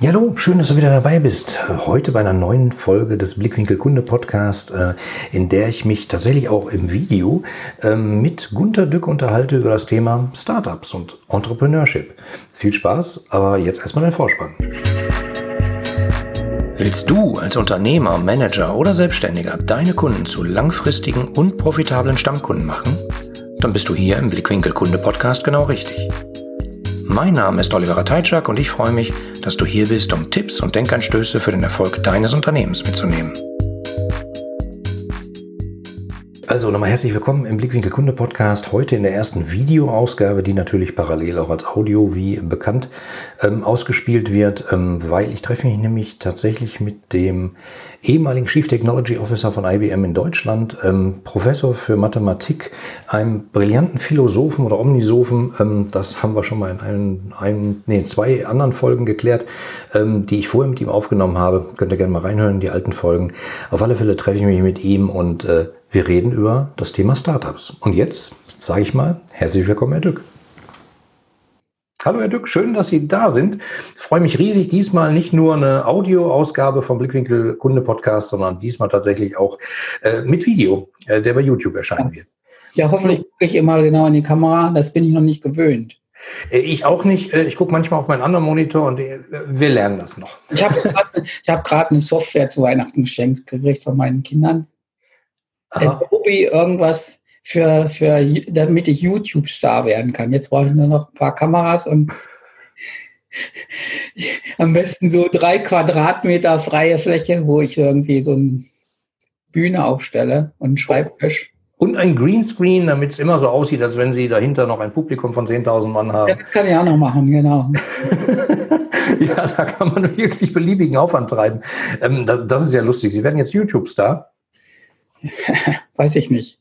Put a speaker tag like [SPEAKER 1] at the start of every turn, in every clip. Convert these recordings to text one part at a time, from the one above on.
[SPEAKER 1] Ja, hallo, schön, dass du wieder dabei bist. Heute bei einer neuen Folge des Blickwinkel Kunde Podcast, äh, in der ich mich tatsächlich auch im Video ähm, mit Gunter Dück unterhalte über das Thema Startups und Entrepreneurship. Viel Spaß, aber jetzt erstmal den Vorspann. Willst du als Unternehmer, Manager oder Selbstständiger deine Kunden zu langfristigen und profitablen Stammkunden machen? Dann bist du hier im Blickwinkel Kunde Podcast genau richtig. Mein Name ist Oliver Teitschak und ich freue mich, dass du hier bist, um Tipps und Denkanstöße für den Erfolg deines Unternehmens mitzunehmen. Also nochmal herzlich willkommen im Blickwinkel Kunde Podcast. Heute in der ersten Videoausgabe, die natürlich parallel auch als Audio wie bekannt ähm, ausgespielt wird, ähm, weil ich treffe mich nämlich tatsächlich mit dem ehemaligen Chief Technology Officer von IBM in Deutschland, ähm, Professor für Mathematik, einem brillanten Philosophen oder Omnisophen. Ähm, das haben wir schon mal in einem, einem, nee, zwei anderen Folgen geklärt, ähm, die ich vorher mit ihm aufgenommen habe. Könnt ihr gerne mal reinhören, die alten Folgen. Auf alle Fälle treffe ich mich mit ihm und äh, wir reden über das Thema Startups. Und jetzt sage ich mal, herzlich willkommen, Herr Dück. Hallo Herr Dück, schön, dass Sie da sind. Ich freue mich riesig, diesmal nicht nur eine Audioausgabe vom Blickwinkel Kunde Podcast, sondern diesmal tatsächlich auch äh, mit Video, äh, der bei YouTube erscheinen wird.
[SPEAKER 2] Ja, hoffentlich gucke ich immer genau in die Kamera, das bin ich noch nicht gewöhnt.
[SPEAKER 1] Äh, ich auch nicht. Äh, ich gucke manchmal auf meinen anderen Monitor und äh, wir lernen das noch.
[SPEAKER 2] Ich habe gerade hab eine Software zu Weihnachten geschenkt gekriegt von meinen Kindern. Adobe irgendwas für, für, damit ich YouTube-Star werden kann. Jetzt brauche ich nur noch ein paar Kameras und am besten so drei Quadratmeter freie Fläche, wo ich irgendwie so eine Bühne aufstelle und Schreibtisch.
[SPEAKER 1] Und ein Greenscreen, damit es immer so aussieht, als wenn Sie dahinter noch ein Publikum von 10.000 Mann haben. Ja,
[SPEAKER 2] das kann ich auch noch machen, genau.
[SPEAKER 1] ja, da kann man wirklich beliebigen Aufwand treiben. Ähm, das, das, ist ja lustig. Sie werden jetzt YouTube-Star.
[SPEAKER 2] Weiß ich nicht.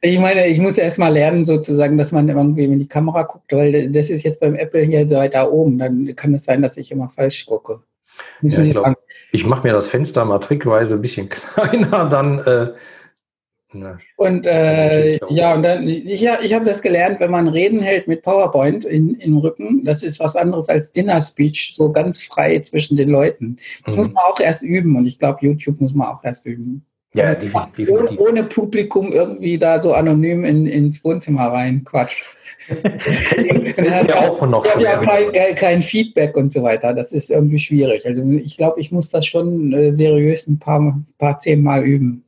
[SPEAKER 2] ich meine, ich muss erst mal lernen, sozusagen, dass man irgendwie in die Kamera guckt, weil das ist jetzt beim Apple hier so weiter oben. Dann kann es sein, dass ich immer falsch gucke.
[SPEAKER 1] Ja, ich glaub, ich mache mir das Fenster mal trickweise ein bisschen kleiner, dann. Äh,
[SPEAKER 2] na, und äh, ja, und dann, ich, ich habe das gelernt, wenn man Reden hält mit PowerPoint in, im Rücken, das ist was anderes als Dinner Speech, so ganz frei zwischen den Leuten. Das mhm. muss man auch erst üben und ich glaube, YouTube muss man auch erst üben. Ja, also definitiv. Ohne, ohne, Publikum irgendwie da so anonym in, ins Wohnzimmer rein, Quatsch. Man hat ja auch noch ja, kein, kein, Feedback und so weiter. Das ist irgendwie schwierig. Also ich glaube, ich muss das schon äh, seriös ein paar, paar zehn Mal üben.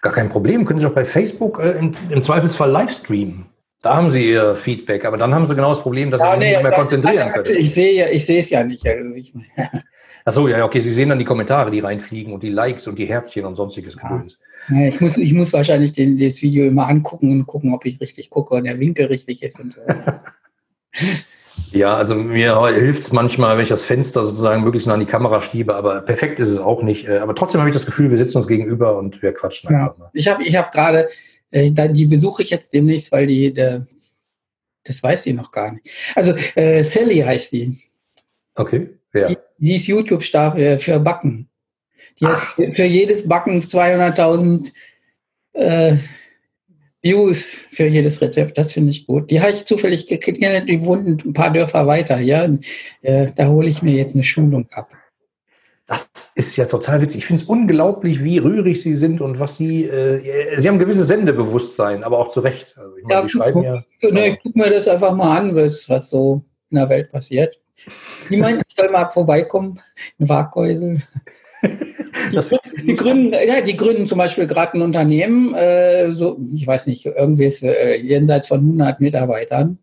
[SPEAKER 1] Gar kein Problem. Können Sie doch bei Facebook äh, im, im, Zweifelsfall live streamen. Da haben Sie Ihr Feedback, aber dann haben Sie genau das Problem, dass ja, Sie sich nee, nicht mehr konzentrieren können.
[SPEAKER 2] Ich sehe ich sehe es ja nicht. Also ich,
[SPEAKER 1] Achso, ja, okay, Sie sehen dann die Kommentare, die reinfliegen und die Likes und die Herzchen und sonstiges Gedöns.
[SPEAKER 2] Ja, ich, muss, ich muss wahrscheinlich den, das Video immer angucken und gucken, ob ich richtig gucke und der Winkel richtig ist und so.
[SPEAKER 1] ja, also mir hilft es manchmal, wenn ich das Fenster sozusagen möglichst nah an die Kamera schiebe, aber perfekt ist es auch nicht. Äh, aber trotzdem habe ich das Gefühl, wir sitzen uns gegenüber und wir quatschen
[SPEAKER 2] ja. einfach mal. Ich habe ich hab gerade, äh, die besuche ich jetzt demnächst, weil die, der, das weiß sie noch gar nicht. Also äh, Sally heißt die.
[SPEAKER 1] Okay.
[SPEAKER 2] Ja. Die, die ist YouTube-Star für, für Backen. Die hat für jedes Backen 200.000 äh, Views für jedes Rezept. Das finde ich gut. Die habe ich zufällig gekriegt. Die wohnen ein paar Dörfer weiter. Ja, äh, da hole ich mir jetzt eine Schulung ab.
[SPEAKER 1] Das ist ja total witzig. Ich finde es unglaublich, wie rührig Sie sind und was Sie. Äh, Sie haben ein gewisses Sendebewusstsein, aber auch zu Recht.
[SPEAKER 2] Also ich meine, ja, schreiben ja. Ne, ich gucke mir das einfach mal an, was, was so in der Welt passiert. Die meinen, ich soll mal vorbeikommen in Waghäusel. die, gründen, ja, die gründen zum Beispiel gerade ein Unternehmen, äh, so, ich weiß nicht, irgendwie ist äh, jenseits von 100 Mitarbeitern.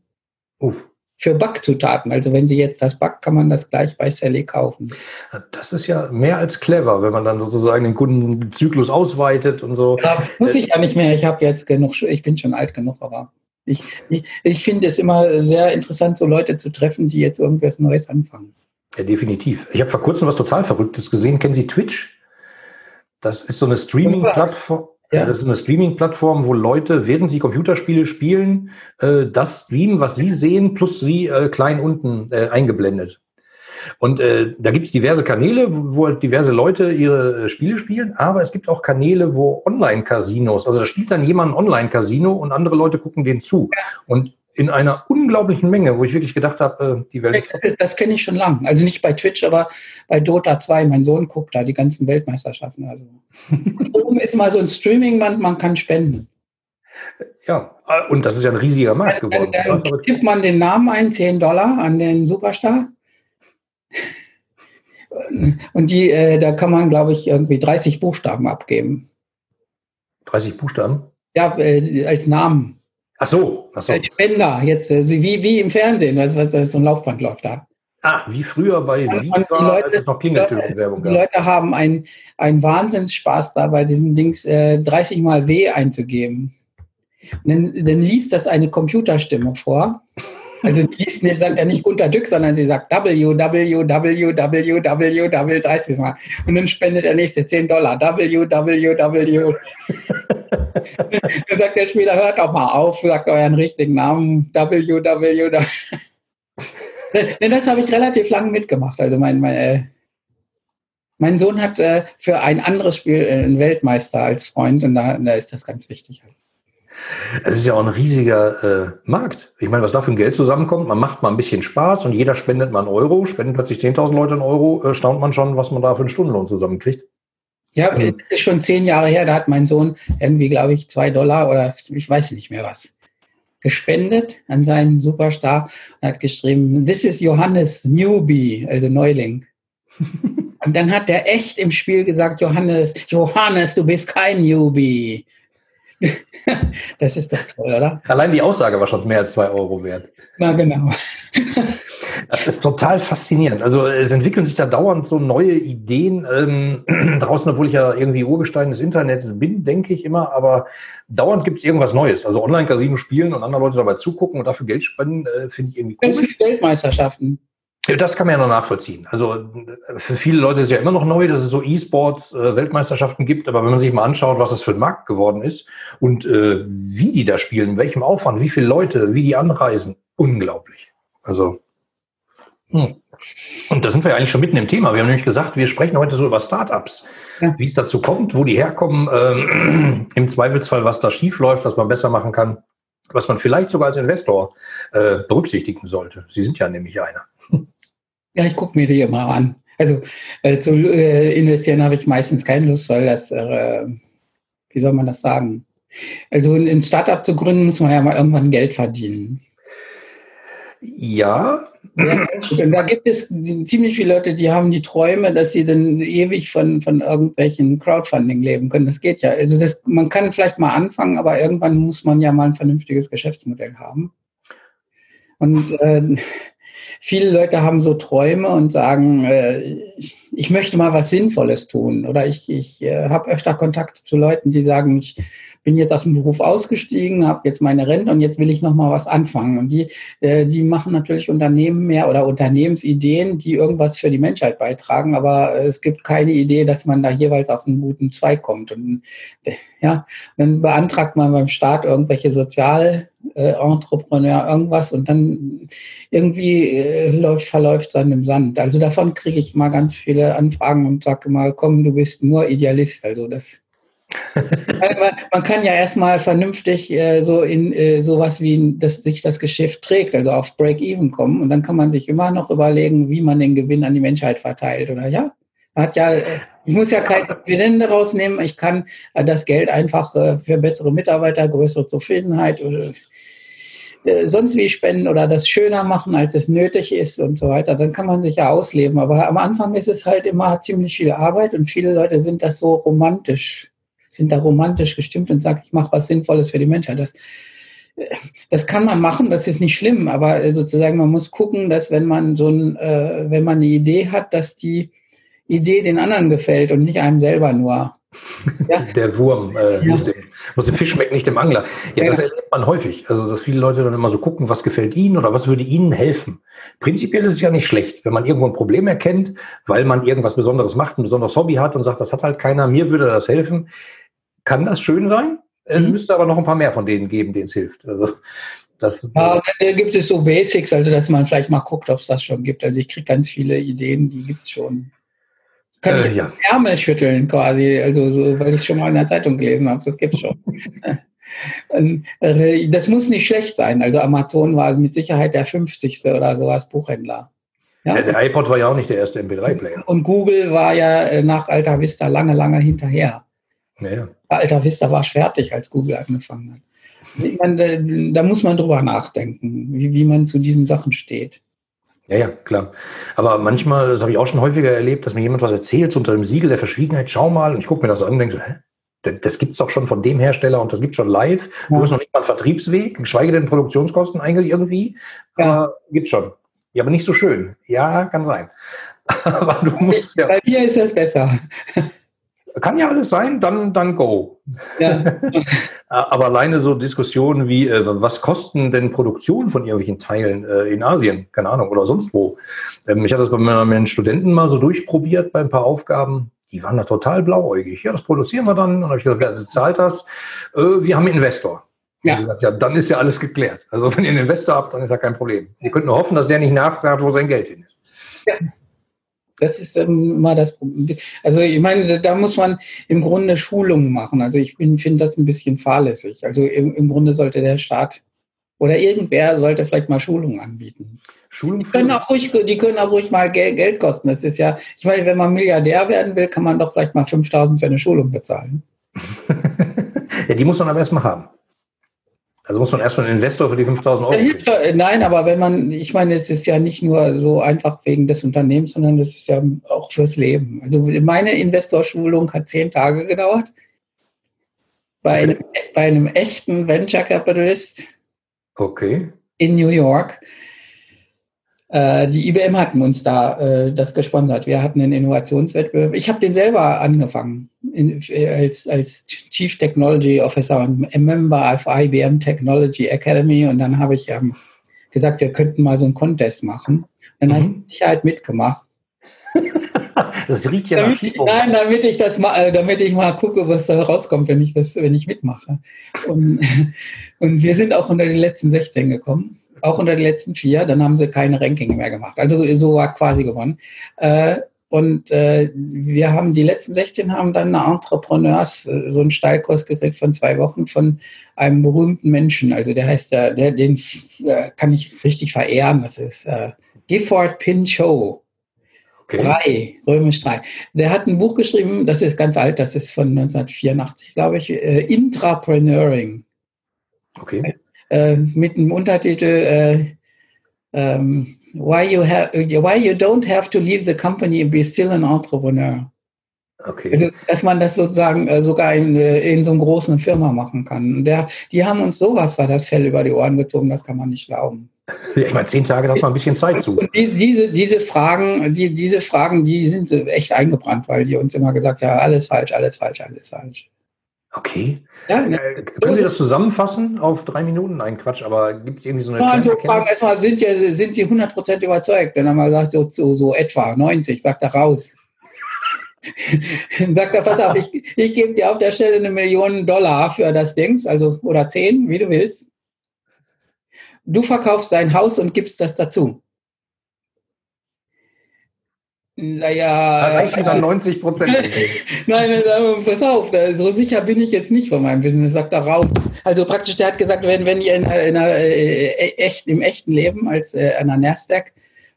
[SPEAKER 2] Uff. Für Backzutaten. Also wenn Sie jetzt das backt, kann man das gleich bei Sally kaufen.
[SPEAKER 1] Das ist ja mehr als clever, wenn man dann sozusagen den Kundenzyklus ausweitet und so.
[SPEAKER 2] Ja, muss ich ja nicht mehr. Ich habe jetzt genug, ich bin schon alt genug, aber ich, ich, ich finde es immer sehr interessant, so Leute zu treffen, die jetzt irgendwas Neues anfangen.
[SPEAKER 1] Ja, definitiv. Ich habe vor kurzem was total Verrücktes gesehen. Kennen Sie Twitch? Das ist so eine Streaming-Plattform. Ja. Das ist eine Streaming-Plattform, wo Leute, während sie Computerspiele spielen, äh, das streamen, was sie sehen, plus sie äh, klein unten äh, eingeblendet. Und äh, da gibt es diverse Kanäle, wo halt diverse Leute ihre äh, Spiele spielen, aber es gibt auch Kanäle, wo Online-Casinos, also da spielt dann jemand ein Online-Casino und andere Leute gucken denen zu. Und in einer unglaublichen Menge, wo ich wirklich gedacht habe, äh, die Welt
[SPEAKER 2] ist. Das, das kenne ich schon lang. Also nicht bei Twitch, aber bei Dota 2. Mein Sohn guckt da die ganzen Weltmeisterschaften. Also oben ist mal so ein Streaming-Band, man kann spenden.
[SPEAKER 1] Ja, äh, und das ist ja ein riesiger Markt geworden.
[SPEAKER 2] Dann, dann gibt man den Namen ein, 10 Dollar an den Superstar. Und die, äh, da kann man, glaube ich, irgendwie 30 Buchstaben abgeben.
[SPEAKER 1] 30 Buchstaben?
[SPEAKER 2] Ja, äh, als Namen.
[SPEAKER 1] Ach so, ach so.
[SPEAKER 2] Äh, Spender, jetzt äh, wie, wie im Fernsehen, was, was, so ein Laufband läuft da.
[SPEAKER 1] Ah, wie früher bei Viva,
[SPEAKER 2] Leute, als es noch Klingeltöne-Werbung gab. Die Leute haben einen Wahnsinnsspaß da, bei diesen Dings äh, 30 mal W einzugeben. Und dann, dann liest das eine Computerstimme vor. Also nee, sagt ja nicht Gunter Dück, sondern sie sagt www, 30 Mal. Und dann spendet der nächste 10 Dollar. www. dann sagt der Spieler, hört doch mal auf, sagt euren richtigen Namen. www. das habe ich relativ lange mitgemacht. Also mein, mein, äh, mein Sohn hat äh, für ein anderes Spiel äh, einen Weltmeister als Freund und da, da ist das ganz wichtig.
[SPEAKER 1] Es ist ja auch ein riesiger äh, Markt. Ich meine, was da für ein Geld zusammenkommt, man macht mal ein bisschen Spaß und jeder spendet mal einen Euro, spenden plötzlich 10.000 Leute einen Euro, äh, staunt man schon, was man da für einen Stundenlohn zusammenkriegt.
[SPEAKER 2] Ja, das ist schon zehn Jahre her, da hat mein Sohn irgendwie, glaube ich, zwei Dollar oder ich weiß nicht mehr was gespendet an seinen Superstar und hat geschrieben, this is Johannes Newbie, also Neuling. und dann hat der echt im Spiel gesagt, Johannes, Johannes, du bist kein Newbie. Das ist doch toll, oder?
[SPEAKER 1] Allein die Aussage war schon mehr als zwei Euro wert.
[SPEAKER 2] Na genau.
[SPEAKER 1] Das ist total faszinierend. Also es entwickeln sich da dauernd so neue Ideen ähm, draußen, obwohl ich ja irgendwie Urgestein des Internets bin, denke ich immer, aber dauernd gibt es irgendwas Neues. Also Online-Casino spielen und andere Leute dabei zugucken und dafür Geld spenden, äh, finde ich irgendwie
[SPEAKER 2] komisch. Ganz Weltmeisterschaften.
[SPEAKER 1] Das kann man ja noch nachvollziehen. Also für viele Leute ist es ja immer noch neu, dass es so E-Sports äh, Weltmeisterschaften gibt, aber wenn man sich mal anschaut, was das für ein Markt geworden ist und äh, wie die da spielen, in welchem Aufwand, wie viele Leute, wie die anreisen, unglaublich. Also hm. und da sind wir ja eigentlich schon mitten im Thema. Wir haben nämlich gesagt, wir sprechen heute so über Startups, ja. wie es dazu kommt, wo die herkommen, ähm, im Zweifelsfall, was da schief läuft, was man besser machen kann, was man vielleicht sogar als Investor äh, berücksichtigen sollte. Sie sind ja nämlich einer.
[SPEAKER 2] Ja, ich gucke mir die immer an. Also äh, zu äh, investieren habe ich meistens keine Lust, weil das, äh, wie soll man das sagen? Also ein Startup zu gründen, muss man ja mal irgendwann Geld verdienen.
[SPEAKER 1] Ja.
[SPEAKER 2] ja da gibt es ziemlich viele Leute, die haben die Träume, dass sie dann ewig von, von irgendwelchen Crowdfunding leben können. Das geht ja. Also das, man kann vielleicht mal anfangen, aber irgendwann muss man ja mal ein vernünftiges Geschäftsmodell haben. Und äh, viele Leute haben so Träume und sagen, äh, ich, möchte mal was Sinnvolles tun. Oder ich, ich äh, habe öfter Kontakt zu Leuten, die sagen, ich bin jetzt aus dem Beruf ausgestiegen, habe jetzt meine Rente und jetzt will ich noch mal was anfangen. Und die, äh, die machen natürlich Unternehmen mehr oder Unternehmensideen, die irgendwas für die Menschheit beitragen, aber es gibt keine Idee, dass man da jeweils auf einen guten Zweig kommt. Und äh, ja, dann beantragt man beim Staat irgendwelche Sozialentrepreneur äh, irgendwas und dann irgendwie äh, läuft, verläuft es dann im Sand. Also davon kriege ich mal ganz viele Anfragen und sage mal, komm, du bist nur Idealist. Also das man, kann ja erstmal vernünftig äh, so in äh, sowas wie, dass sich das Geschäft trägt, also auf Break-Even kommen und dann kann man sich immer noch überlegen, wie man den Gewinn an die Menschheit verteilt, oder ja? Hat ja, äh, ich muss ja keine Dividende rausnehmen, ich kann äh, das Geld einfach äh, für bessere Mitarbeiter, größere Zufriedenheit oder äh, sonst wie spenden oder das schöner machen, als es nötig ist und so weiter, dann kann man sich ja ausleben. Aber am Anfang ist es halt immer ziemlich viel Arbeit und viele Leute sind das so romantisch sind da romantisch gestimmt und sagen, ich mache was Sinnvolles für die Menschheit. Das, das kann man machen, das ist nicht schlimm, aber sozusagen man muss gucken, dass wenn man so ein, äh, wenn man eine Idee hat, dass die Idee den anderen gefällt und nicht einem selber nur.
[SPEAKER 1] Ja? Der Wurm äh, ja. muss, dem, muss dem Fisch schmecken, nicht dem Angler. Ja, ja, das erlebt man häufig. Also, dass viele Leute dann immer so gucken, was gefällt ihnen oder was würde ihnen helfen. Prinzipiell ist es ja nicht schlecht, wenn man irgendwo ein Problem erkennt, weil man irgendwas Besonderes macht, ein besonderes Hobby hat und sagt, das hat halt keiner, mir würde das helfen kann das schön sein. Es mhm. müsste aber noch ein paar mehr von denen geben, denen es hilft. Also,
[SPEAKER 2] das, ja, da gibt es so Basics, also dass man vielleicht mal guckt, ob es das schon gibt. Also ich kriege ganz viele Ideen, die gibt es schon. Kann äh, ich ja. Ärmel schütteln quasi, also so, weil ich schon mal in der Zeitung gelesen habe, das gibt es schon. Äh, das muss nicht schlecht sein. Also Amazon war mit Sicherheit der 50. oder sowas Buchhändler.
[SPEAKER 1] Ja? Der, der iPod war ja auch nicht der erste MP3-Player.
[SPEAKER 2] Und Google war ja äh, nach Alta Vista lange, lange hinterher.
[SPEAKER 1] Ja.
[SPEAKER 2] Alta Vista war fertig, als Google angefangen hat. Meine, da muss man drüber nachdenken, wie, wie man zu diesen Sachen steht.
[SPEAKER 1] Ja, ja, klar. Aber manchmal, das habe ich auch schon häufiger erlebt, dass mir jemand was erzählt so unter dem Siegel der Verschwiegenheit, schau mal, und ich gucke mir das an und denke so, hä? Das gibt es doch schon von dem Hersteller und das gibt es schon live. Ja. Du hast noch nicht mal einen Vertriebsweg, geschweige denn Produktionskosten eigentlich irgendwie. Ja. Aber gibt schon. Ja, aber nicht so schön. Ja, kann sein.
[SPEAKER 2] aber du musst ja. Bei dir ist es besser.
[SPEAKER 1] Kann ja alles sein, dann, dann go. Ja. Aber alleine so Diskussionen wie, äh, was kosten denn Produktionen von irgendwelchen Teilen äh, in Asien, keine Ahnung, oder sonst wo. Ähm, ich habe das bei meinen Studenten mal so durchprobiert bei ein paar Aufgaben. Die waren da total blauäugig. Ja, das produzieren wir dann. Und dann habe ich gesagt, wer zahlt das? Äh, wir haben einen Investor. Ja. Gesagt, ja, dann ist ja alles geklärt. Also wenn ihr einen Investor habt, dann ist ja kein Problem. Ihr könnt nur hoffen, dass der nicht nachfragt, wo sein Geld hin ist. Ja.
[SPEAKER 2] Das ist immer das Problem. Also ich meine, da muss man im Grunde Schulungen machen. Also ich finde das ein bisschen fahrlässig. Also im, im, Grunde sollte der Staat oder irgendwer sollte vielleicht mal Schulungen anbieten. Schulungen die können auch ruhig, die können auch ruhig mal Geld, Geld kosten. Das ist ja, ich meine, wenn man Milliardär werden will, kann man doch vielleicht mal 5000 für eine Schulung bezahlen.
[SPEAKER 1] ja, die muss man aber erstmal haben. Also muss man erstmal einen Investor für die 5000 Euro.
[SPEAKER 2] Kriegen. Nein, aber wenn man, ich meine, es ist ja nicht nur so einfach wegen des Unternehmens, sondern es ist ja auch fürs Leben. Also meine Investorschulung hat zehn Tage gedauert. Bei, okay. einem, bei einem echten Venture Capitalist
[SPEAKER 1] okay.
[SPEAKER 2] in New York. Äh, die IBM hatten uns da äh, das gesponsert. Wir hatten einen Innovationswettbewerb. Ich habe den selber angefangen in, als, als Chief Technology Officer und Member of IBM Technology Academy. Und dann habe ich ähm, gesagt, wir könnten mal so einen Contest machen. Dann mhm. habe ich Sicherheit mitgemacht.
[SPEAKER 1] das riecht ja
[SPEAKER 2] nach Nein, damit ich das mal, äh, damit ich mal gucke, was da rauskommt, wenn ich das, wenn ich mitmache. Und, und wir sind auch unter die letzten 16 gekommen auch unter die letzten vier. Dann haben sie keine Ranking mehr gemacht. Also so war quasi gewonnen. Äh, und äh, wir haben die letzten 16 haben dann eine Entrepreneurs, äh, so einen Steilkurs gekriegt von zwei Wochen von einem berühmten Menschen. Also der heißt, der, der den kann ich richtig verehren. Das ist Gifford Pinchot. Okay. Drei, römisch drei. Der hat ein Buch geschrieben, das ist ganz alt, das ist von 1984, glaube ich, äh, Intrapreneuring.
[SPEAKER 1] Okay
[SPEAKER 2] äh, mit dem Untertitel äh, um, why, you have, why You Don't Have to Leave the Company and Be Still an Entrepreneur.
[SPEAKER 1] Okay. Also,
[SPEAKER 2] dass man das sozusagen äh, sogar in, äh, in so einer großen Firma machen kann. Der, die haben uns sowas war das Fell über die Ohren gezogen, das kann man nicht glauben.
[SPEAKER 1] Ich meine, zehn Tage hat man ein bisschen Zeit zu.
[SPEAKER 2] Und die, diese, diese Fragen, die, diese Fragen, die sind echt eingebrannt, weil die uns immer gesagt haben, ja, alles falsch, alles falsch, alles falsch.
[SPEAKER 1] Okay. Ja, äh, können Sie das zusammenfassen auf drei Minuten? Nein, Quatsch, aber gibt es irgendwie so eine.
[SPEAKER 2] Ja, so fragen erstmal, sind, ja, sind Sie 100% überzeugt? Dann haben wir gesagt, so, so, so etwa 90, sagt er raus. Dann sagt er, pass auf, ich, ich gebe dir auf der Stelle eine Million Dollar für das Ding, also oder zehn, wie du willst. Du verkaufst dein Haus und gibst das dazu. Naja.
[SPEAKER 1] Erreichen dann 90 Prozent.
[SPEAKER 2] Nein, nein, pass auf, so sicher bin ich jetzt nicht von meinem Business, sagt er raus. Also praktisch, der hat gesagt, wenn, wenn ihr in, in einer, äh, echt, im echten Leben als äh, einer Nasdaq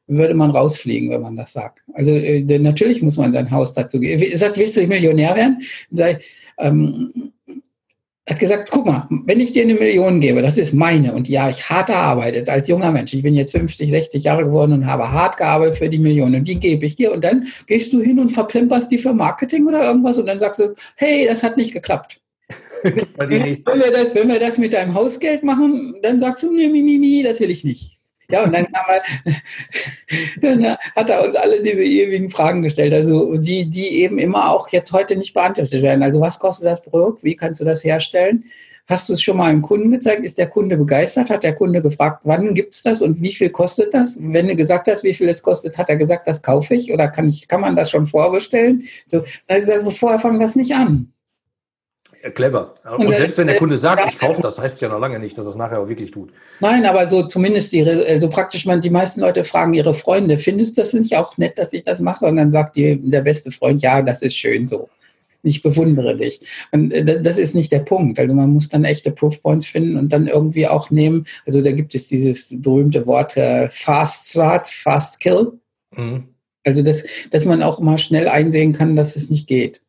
[SPEAKER 2] würde man rausfliegen, wenn man das sagt. Also äh, natürlich muss man sein Haus dazu geben. Sagt, willst du Millionär werden? Sei, ähm, hat gesagt, guck mal, wenn ich dir eine Million gebe, das ist meine und ja, ich hart gearbeitet als junger Mensch. Ich bin jetzt 50, 60 Jahre geworden und habe hart gearbeitet für die Million und die gebe ich dir und dann gehst du hin und verplemperst die für Marketing oder irgendwas und dann sagst du, hey, das hat nicht geklappt. wenn, wir das, wenn wir das mit deinem Hausgeld machen, dann sagst du, nee, mi, mi, mi, das will ich nicht. Ja, und dann, wir, dann hat er uns alle diese ewigen Fragen gestellt, also die, die eben immer auch jetzt heute nicht beantwortet werden. Also was kostet das Produkt? Wie kannst du das herstellen? Hast du es schon mal einem Kunden gezeigt? Ist der Kunde begeistert? Hat der Kunde gefragt, wann gibt es das und wie viel kostet das? Wenn du gesagt hast, wie viel es kostet, hat er gesagt, das kaufe ich oder kann, ich, kann man das schon vorbestellen? So, gesagt, vorher fangen das nicht an.
[SPEAKER 1] Clever. Und, selbst wenn der Kunde sagt, ich kaufe das, heißt ja noch lange nicht, dass es nachher auch wirklich tut.
[SPEAKER 2] Nein, aber so zumindest die, also praktisch, man, die meisten Leute fragen ihre Freunde, findest du das nicht auch nett, dass ich das mache? Und dann sagt die, der beste Freund, ja, das ist schön so. ich bewundere dich. Und äh, das ist nicht der Punkt. Also man muss dann echte Proofpoints finden und dann irgendwie auch nehmen. Also da gibt es dieses berühmte Wort äh, Fast Start, Fast Kill. Mhm. Also dass, dass man auch mal schnell einsehen kann, dass es nicht geht.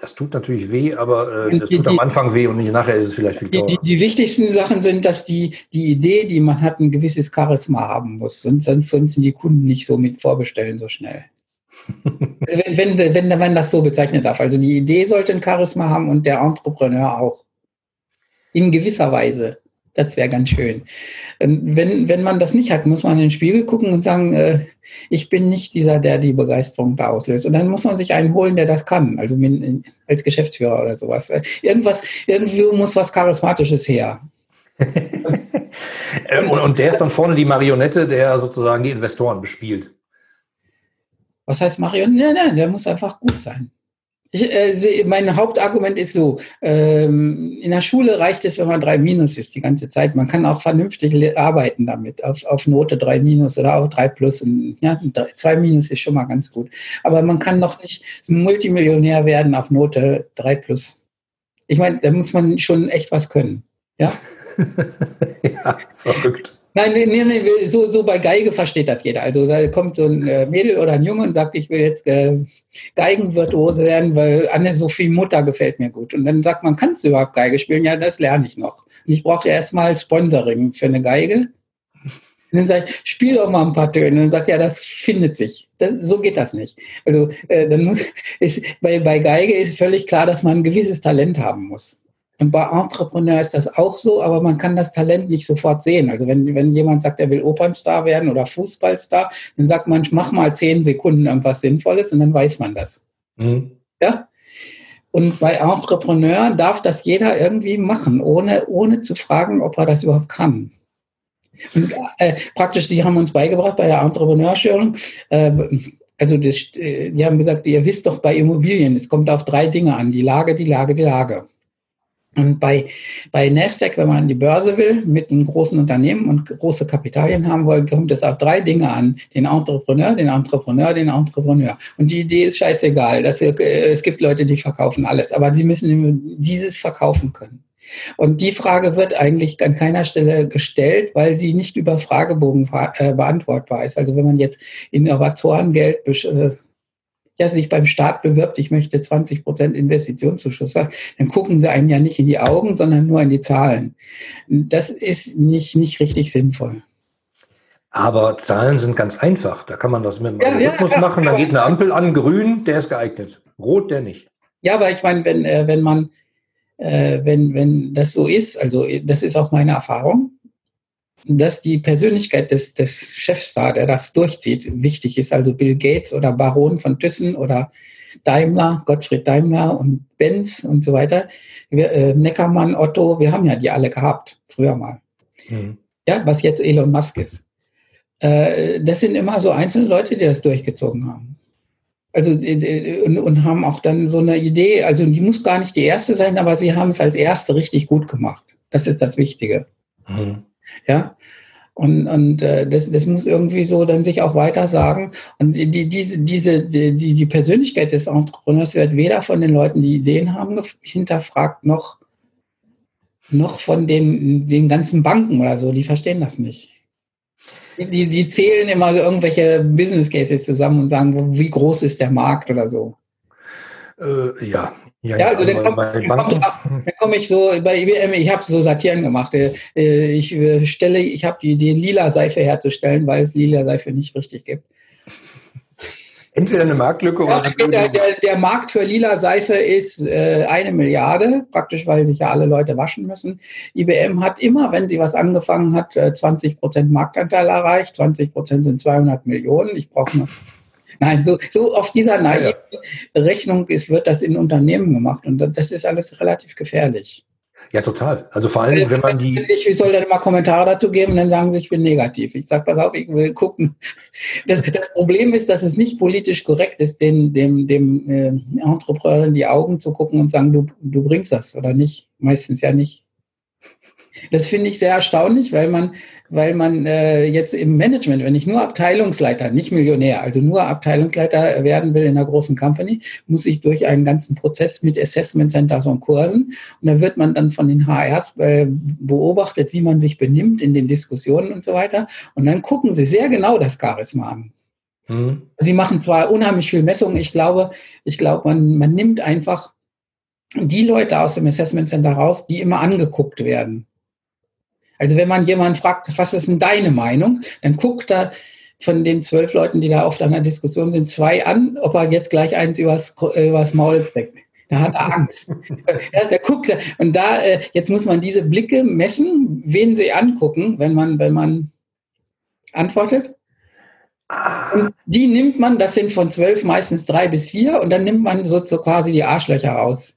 [SPEAKER 1] Das tut natürlich weh, aber äh, das die, tut am Anfang weh und nicht nachher ist es vielleicht viel
[SPEAKER 2] teurer. Die, die, die, wichtigsten Sachen sind, dass die, die Idee, die man hat, ein gewisses Charisma haben muss. Sonst, sonst, sonst sind die Kunden nicht so mit vorbestellen so schnell. wenn, wenn, wenn man das so bezeichnen darf. Also die Idee sollte ein Charisma haben und der Entrepreneur auch. In gewisser Weise. Das wäre ganz schön. Wenn, wenn man das nicht hat, muss man in den Spiegel gucken und sagen, äh, ich bin nicht dieser, der die Begeisterung da auslöst. Und dann muss man sich einen holen, der das kann, also als Geschäftsführer oder sowas. Irgendwas, irgendwie muss was Charismatisches her.
[SPEAKER 1] Ähm, und, und der ist dann vorne die Marionette, der sozusagen die Investoren bespielt.
[SPEAKER 2] Was heißt Marionette? Nein, nein, der muss einfach gut sein. Ich, äh, mein Hauptargument ist so, ähm, in der Schule reicht es, wenn man drei Minus ist die ganze Zeit. Man kann auch vernünftig arbeiten damit, auf, auf Note drei Minus oder auch drei Plus. Und, ja, zwei Minus ist schon mal ganz gut. Aber man kann noch nicht Multimillionär werden auf Note drei Plus. Ich meine, da muss man schon echt was können. Ja,
[SPEAKER 1] ja verrückt.
[SPEAKER 2] Nein, nee, nee, so, so bei Geige versteht das jeder. Also da kommt so ein äh, Mädel oder ein Junge und sagt, ich will jetzt äh, Geigenvirtuose werden, weil Anne-Sophie Mutter gefällt mir gut. Und dann sagt man, kannst du überhaupt Geige spielen? Ja, das lerne ich noch. Und ich brauche erstmal Sponsoring für eine Geige. Und dann sage ich, spiel doch mal ein paar Töne. Und dann sagt ja, das findet sich. Das, so geht das nicht. Also äh, dann muss, ist, bei, bei Geige ist völlig klar, dass man ein gewisses Talent haben muss. Und bei Entrepreneur ist das auch so, aber man kann das Talent nicht sofort sehen. Also wenn, wenn jemand sagt, er will Opernstar werden oder Fußballstar, dann sagt man, mach mal zehn Sekunden irgendwas Sinnvolles und dann weiß man das. Mhm. Ja? Und bei Entrepreneur darf das jeder irgendwie machen, ohne, ohne zu fragen, ob er das überhaupt kann. Und, äh, praktisch, die haben uns beigebracht bei der Entrepreneurschulung, äh, also das, äh, die haben gesagt, ihr wisst doch bei Immobilien, es kommt auf drei Dinge an, die Lage, die Lage, die Lage. Und bei, bei Nasdaq, wenn man an die Börse will, mit einem großen Unternehmen und große Kapitalien haben will, kommt es auf drei Dinge an. Den Entrepreneur, den Entrepreneur, den Entrepreneur. Und die Idee ist scheißegal. Dass, äh, es gibt Leute, die verkaufen alles, aber die müssen dieses verkaufen können. Und die Frage wird eigentlich an keiner Stelle gestellt, weil sie nicht über Fragebogen äh, beantwortbar ist. Also wenn man jetzt Innovatorengeld äh, ja, sich beim Staat bewirbt, ich möchte 20 Prozent Investitionszuschuss, dann gucken sie einen ja nicht in die Augen, sondern nur in die Zahlen. Das ist nicht, nicht richtig sinnvoll.
[SPEAKER 1] Aber Zahlen sind ganz einfach. Da kann man das mit dem ja, Algorithmus ja, machen. Da geht eine Ampel an, grün, der ist geeignet. Rot, der nicht.
[SPEAKER 2] Ja, aber ich meine, wenn, äh, wenn man, äh, wenn, wenn das so ist, also das ist auch meine Erfahrung, dass die Persönlichkeit des, des Chefs da, der das durchzieht, wichtig ist. Also Bill Gates oder Baron von Thyssen oder Daimler, Gottfried Daimler und Benz und so weiter. Wir, äh, Neckermann, Otto, wir haben ja die alle gehabt, früher mal. Mhm. Ja, was jetzt Elon Musk ist. Äh, das sind immer so einzelne Leute, die das durchgezogen haben. Also äh, äh, und, und haben auch dann so eine Idee, also die muss gar nicht die erste sein, aber sie haben es als erste richtig gut gemacht. Das ist das Wichtige. Mhm. Ja. Und, und äh, das, das muss irgendwie so dann sich auch weiter sagen. Und die, diese, diese, die, die Persönlichkeit des Entrepreneurs wird weder von den Leuten, die Ideen haben, hinterfragt, noch, noch von den, den ganzen Banken oder so. Die verstehen das nicht. Die, die zählen immer so irgendwelche Business Cases zusammen und sagen, wie groß ist der Markt oder so.
[SPEAKER 1] Äh, ja,
[SPEAKER 2] ja, ja, also dann komme komm, komm ich so bei IBM, ich habe so Satiren gemacht. Äh, ich äh, stelle, ich habe die Idee, lila Seife herzustellen, weil es lila Seife nicht richtig gibt.
[SPEAKER 1] Entweder eine Marktlücke ja, oder.
[SPEAKER 2] Der, der, der, Markt für lila Seife ist äh, eine Milliarde, praktisch, weil sich ja alle Leute waschen müssen. IBM hat immer, wenn sie was angefangen hat, 20 Prozent Marktanteil erreicht. 20 Prozent sind 200 Millionen. Ich brauche noch Nein, so, so auf dieser naiven. Rechnung ist, wird das in Unternehmen gemacht und das ist alles relativ gefährlich.
[SPEAKER 1] Ja, total. Also vor allem, wenn man die.
[SPEAKER 2] Ich soll dann immer Kommentare dazu geben, dann sagen sie, ich bin negativ. Ich sage, pass auf, ich will gucken. Das, das, Problem ist, dass es nicht politisch korrekt ist, den, dem, dem äh, Entrepreneur in die Augen zu gucken und sagen, du, du bringst das oder nicht. Meistens ja nicht. Das finde ich sehr erstaunlich, weil man weil man äh, jetzt im Management, wenn ich nur Abteilungsleiter, nicht Millionär, also nur Abteilungsleiter werden will in einer großen Company, muss ich durch einen ganzen Prozess mit Assessment Centers und Kursen. Und da wird man dann von den HRs äh, beobachtet, wie man sich benimmt in den Diskussionen und so weiter. Und dann gucken sie sehr genau das Charisma an. Mhm. Sie machen zwar unheimlich viel Messungen, ich glaube, ich glaube, man, man nimmt einfach die Leute aus dem Assessment Center raus, die immer angeguckt werden. Also wenn man jemanden fragt, was ist denn deine Meinung, dann guckt er von den zwölf Leuten, die da oft an der Diskussion sind, zwei an, ob er jetzt gleich eins übers, übers Maul steckt. Da hat er Angst. ja, da guckt. Und da, äh, jetzt muss man diese Blicke messen, wen sie angucken, wenn man, wenn man antwortet. Und die nimmt man, das sind von zwölf meistens drei bis vier, und dann nimmt man so, so quasi die Arschlöcher raus.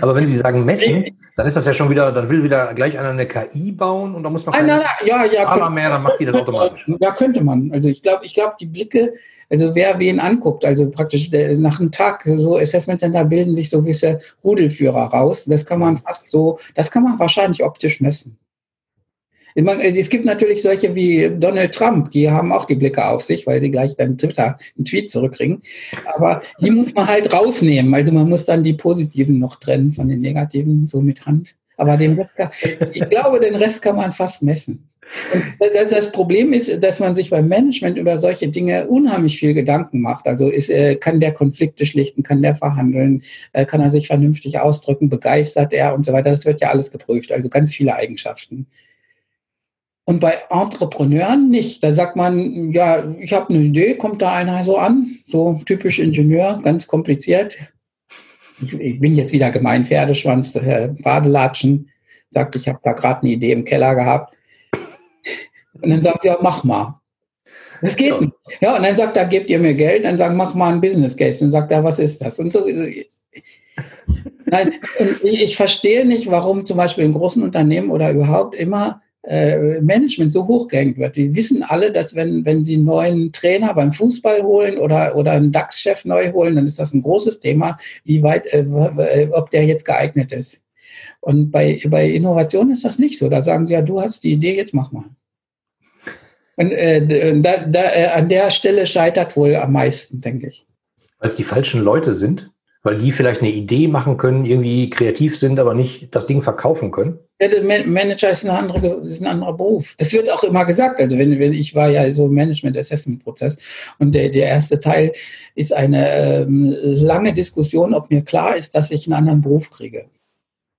[SPEAKER 1] Aber wenn Sie sagen messen, dann ist das ja schon wieder, dann will wieder gleich einer eine KI bauen und da muss man
[SPEAKER 2] keine nein, ja, ja,
[SPEAKER 1] aber mehr, dann macht die das automatisch.
[SPEAKER 2] Ja, könnte man. Also ich glaube, ich glaube, die Blicke, also wer wen anguckt, also praktisch nach einem Tag so Assessment Center bilden sich so gewisse Rudelführer raus. Das kann man fast so, das kann man wahrscheinlich optisch messen. Äh, es gibt natürlich solche wie Donald Trump, die haben auch die Blicke auf sich, weil sie gleich dann Twitter einen Tweet zurückkriegen. Aber die muss man halt rausnehmen. Also man muss dann die positiven noch trennen von den negativen, so mit Hand. Aber den Rest, ich glaube, den Rest kann man fast messen. Und das Problem ist, dass man sich beim Management über solche Dinge unheimlich viel Gedanken macht. Also ist, äh, kann der Konflikte schlichten, kann der verhandeln, äh, kann er sich vernünftig ausdrücken, begeistert er und so weiter. Das wird ja alles geprüft. Also ganz viele Eigenschaften. Und bei Entrepreneuren nicht. Da sagt man, ja, ich habe eine Idee, kommt da einer so an, so typisch Ingenieur, ganz kompliziert. Ich bin jetzt wieder gemein, Pferdeschwanz, äh, Badelatschen, sagt, ich habe da gerade eine Idee im Keller gehabt. Und dann sagt er, mach mal. Das geht nicht. Ja, und dann sagt er, gebt ihr mir Geld, dann sagt, mach mal ein Business Case. Dann sagt er, was ist das? Und so. Nein, ich verstehe nicht, warum zum Beispiel in großen Unternehmen oder überhaupt immer äh, Management so hochgehängt wird. Die wissen alle, dass wenn, wenn sie einen neuen Trainer beim Fußball holen oder, oder einen DAX-Chef neu holen, dann ist das ein großes Thema, wie weit, äh, äh, ob der jetzt geeignet ist. Und bei, bei Innovation ist das nicht so. Da sagen sie ja, du hast die Idee, jetzt mach mal. Und äh, da, da, äh, an der Stelle scheitert wohl am meisten, denke ich.
[SPEAKER 1] Weil es die falschen Leute sind? Weil die vielleicht eine Idee machen können, irgendwie kreativ sind, aber nicht das Ding verkaufen können?
[SPEAKER 2] Ja, der Manager ist, andere, ist ein anderer Beruf. Das wird auch immer gesagt. Also wenn, wenn ich war ja so im Management-Assessment-Prozess und der, der erste Teil ist eine ähm, lange Diskussion, ob mir klar ist, dass ich einen anderen Beruf kriege.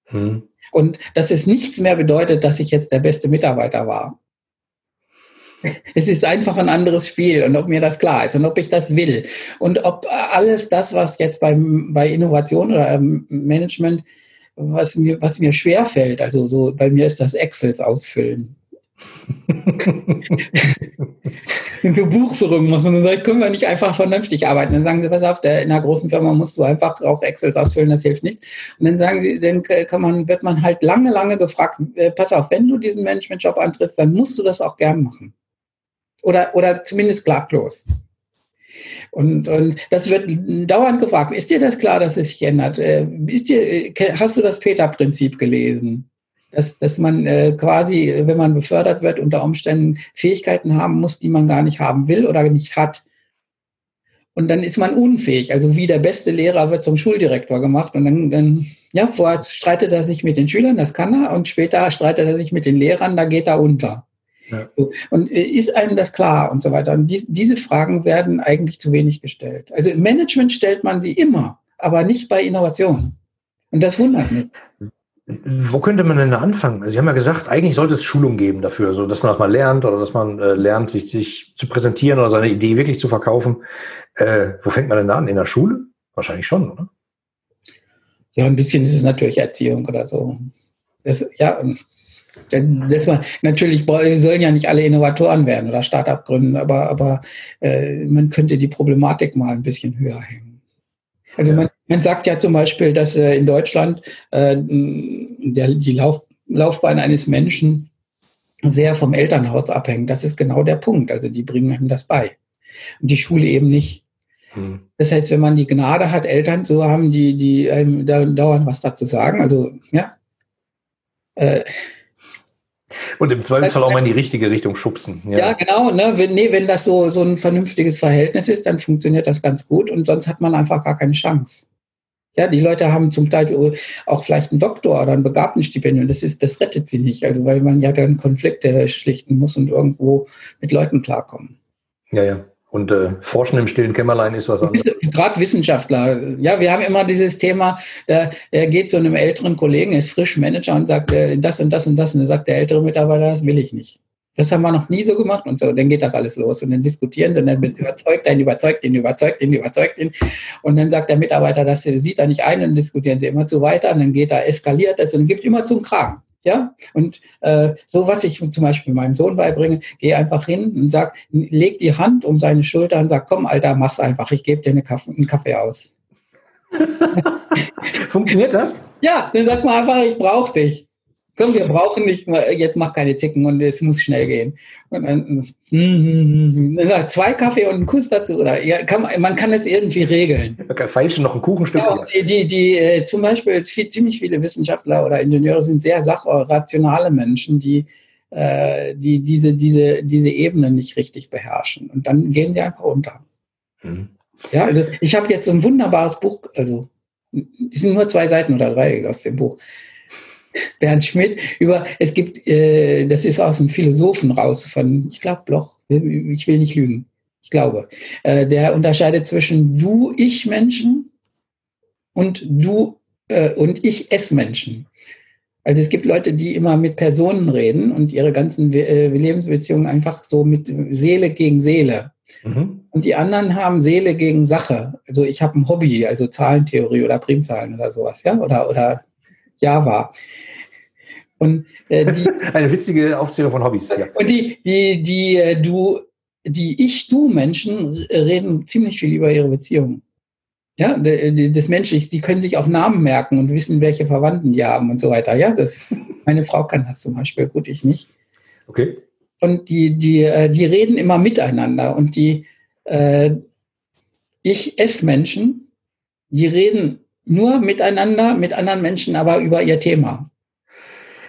[SPEAKER 2] Hm. Und dass es nichts mehr bedeutet, dass ich jetzt der beste Mitarbeiter war. Es ist einfach ein anderes Spiel und ob mir das klar ist und ob ich das will und ob alles das, was jetzt beim, bei Innovation oder Management, was mir, was mir schwer fällt, also so bei mir ist das Excels ausfüllen. eine Buchführung machen und sagen, können wir nicht einfach vernünftig arbeiten. Dann sagen sie, pass auf, der, in einer großen Firma musst du einfach auch Excel ausfüllen, das hilft nicht. Und dann sagen sie, dann kann man, wird man halt lange, lange gefragt, äh, pass auf, wenn du diesen Management-Job antrittst, dann musst du das auch gern machen. Oder, oder zumindest glattlos. Und, und das wird dauernd gefragt. Ist dir das klar, dass es sich ändert? Äh, ist dir, äh, hast du das Peter-Prinzip gelesen? Dass, dass man äh, quasi, wenn man befördert wird, unter Umständen Fähigkeiten haben muss, die man gar nicht haben will oder nicht hat. Und dann ist man unfähig. Also wie der beste Lehrer wird zum Schuldirektor gemacht. Und dann, dann ja, vorher streitet er sich mit den Schülern, das kann er. Und später streitet er sich mit den Lehrern, da geht er unter. Ja. Und äh, ist einem das klar und so weiter? Und die, diese Fragen werden eigentlich zu wenig gestellt. Also im Management stellt man sie immer, aber nicht bei Innovation. Und das wundert mich.
[SPEAKER 1] Wo könnte man denn da anfangen? Also Sie haben ja gesagt, eigentlich sollte es Schulung geben dafür, so dass man das mal lernt oder dass man äh, lernt, sich, sich zu präsentieren oder seine Idee wirklich zu verkaufen. Äh, wo fängt man denn da an? In der Schule? Wahrscheinlich schon, oder?
[SPEAKER 2] Ja, ein bisschen ist es natürlich Erziehung oder so. Das, ja, das war, natürlich sollen ja nicht alle Innovatoren werden oder Startup gründen, aber, aber äh, man könnte die Problematik mal ein bisschen höher hängen. Also ja. man, man sagt ja zum Beispiel, dass äh, in Deutschland äh, der, die Lauf, Laufbahn eines Menschen sehr vom Elternhaus abhängt. Das ist genau der Punkt. Also die bringen einem das bei. Und die Schule eben nicht. Hm. Das heißt, wenn man die Gnade hat, Eltern zu haben, die, die einem dauernd was dazu sagen, also ja, äh,
[SPEAKER 1] Und im Zweifelsfall auch mal in die richtige Richtung schubsen.
[SPEAKER 2] Ja, ja genau. Ne? Wenn, nee, wenn das so, so ein vernünftiges Verhältnis ist, dann funktioniert das ganz gut und sonst hat man einfach gar keine Chance. Ja, die Leute haben zum Teil auch vielleicht einen Doktor oder ein Begabtenstipendium. Das, ist, das rettet sie nicht, also weil man ja dann Konflikte schlichten muss und irgendwo mit Leuten klarkommen.
[SPEAKER 1] Ja, ja. Und äh, Forschen im stillen Kämmerlein ist was anderes.
[SPEAKER 2] Gerade Wissenschaftler. Ja, wir haben immer dieses Thema, der, der geht zu einem älteren Kollegen, ist frisch Manager und sagt, äh, das und das und das. Und dann sagt der ältere Mitarbeiter, das will ich nicht. Das haben wir noch nie so gemacht und so. Dann geht das alles los und dann diskutieren sie und dann überzeugt er ihn, überzeugt ihn, überzeugt ihn, überzeugt ihn. Und dann sagt der Mitarbeiter, das sieht er nicht ein und diskutieren sie immer zu weiter und dann geht er, eskaliert das und gibt immer zum Kragen. Ja, und äh, so, was ich zum Beispiel meinem Sohn beibringe, geh einfach hin und sag, leg die Hand um seine Schulter und sag, komm, Alter, mach's einfach, ich gebe dir eine Kaffee, einen Kaffee aus.
[SPEAKER 1] Funktioniert das?
[SPEAKER 2] Ja, dann sagt man einfach, ich brauche dich komm, wir brauchen nicht, jetzt mach keine Zicken und es muss schnell gehen. Und dann, mm, zwei Kaffee und einen Kuss dazu. Oder ja, kann, man kann es irgendwie regeln.
[SPEAKER 1] Okay, feilschen noch ein Kuchenstück.
[SPEAKER 2] Ja, die, die, die äh, zum Beispiel viel, ziemlich viele Wissenschaftler oder Ingenieure sind sehr sachrationale Menschen, die äh, die diese, diese, diese Ebene nicht richtig beherrschen. Und dann gehen sie einfach unter. Mhm. Ja, also ich habe jetzt ein wunderbares Buch, also es sind nur zwei Seiten oder drei aus dem Buch. Bernd Schmidt über, es gibt, äh, das ist aus einem Philosophen raus, von, ich glaube, Bloch, ich will nicht lügen, ich glaube. Äh, der unterscheidet zwischen du, ich Menschen und du äh, und ich es Menschen. Also es gibt Leute, die immer mit Personen reden und ihre ganzen äh, Lebensbeziehungen einfach so mit Seele gegen Seele. Mhm. Und die anderen haben Seele gegen Sache. Also ich habe ein Hobby, also Zahlentheorie oder Primzahlen oder sowas, ja, oder, oder Java.
[SPEAKER 1] Und äh, die, eine witzige Aufzählung von Hobbys.
[SPEAKER 2] Ja. Und die, die, die, äh, du, die Ich-Du-Menschen reden ziemlich viel über ihre Beziehungen. Ja, das Menschliche, die können sich auch Namen merken und wissen, welche Verwandten die haben und so weiter. Ja, das, meine Frau kann das zum Beispiel, gut, ich nicht.
[SPEAKER 1] Okay.
[SPEAKER 2] Und die, die, äh, die reden immer miteinander und die äh, Ich-Es-Menschen, die reden nur miteinander, mit anderen Menschen, aber über ihr Thema.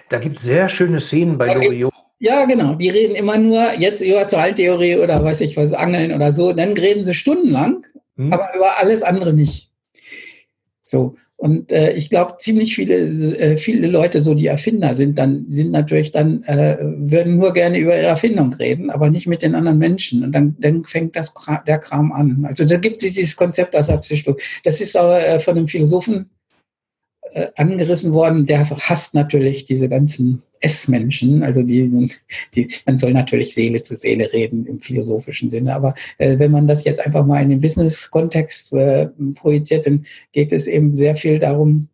[SPEAKER 1] Da gibt es sehr schöne Szenen bei Loriot.
[SPEAKER 2] Ja, genau. Die reden immer nur jetzt über Zahltheorie oder weiß ich was, Angeln oder so. Dann reden sie stundenlang, hm. aber über alles andere nicht. So. Und äh, ich glaube, ziemlich viele, äh, viele Leute, so die Erfinder sind, dann sind natürlich dann, äh, würden nur gerne über ihre Erfindung reden, aber nicht mit den anderen Menschen. Und dann, dann fängt das der Kram an. Also da gibt es dieses Konzept aus der Psychologie. Das ist aber äh, von einem Philosophen äh, angerissen worden, der hasst natürlich diese ganzen S-Menschen, also die, die, man soll natürlich Seele zu Seele reden im philosophischen Sinne, aber äh, wenn man das jetzt einfach mal in den Business-Kontext äh, projiziert, dann geht es eben sehr viel darum,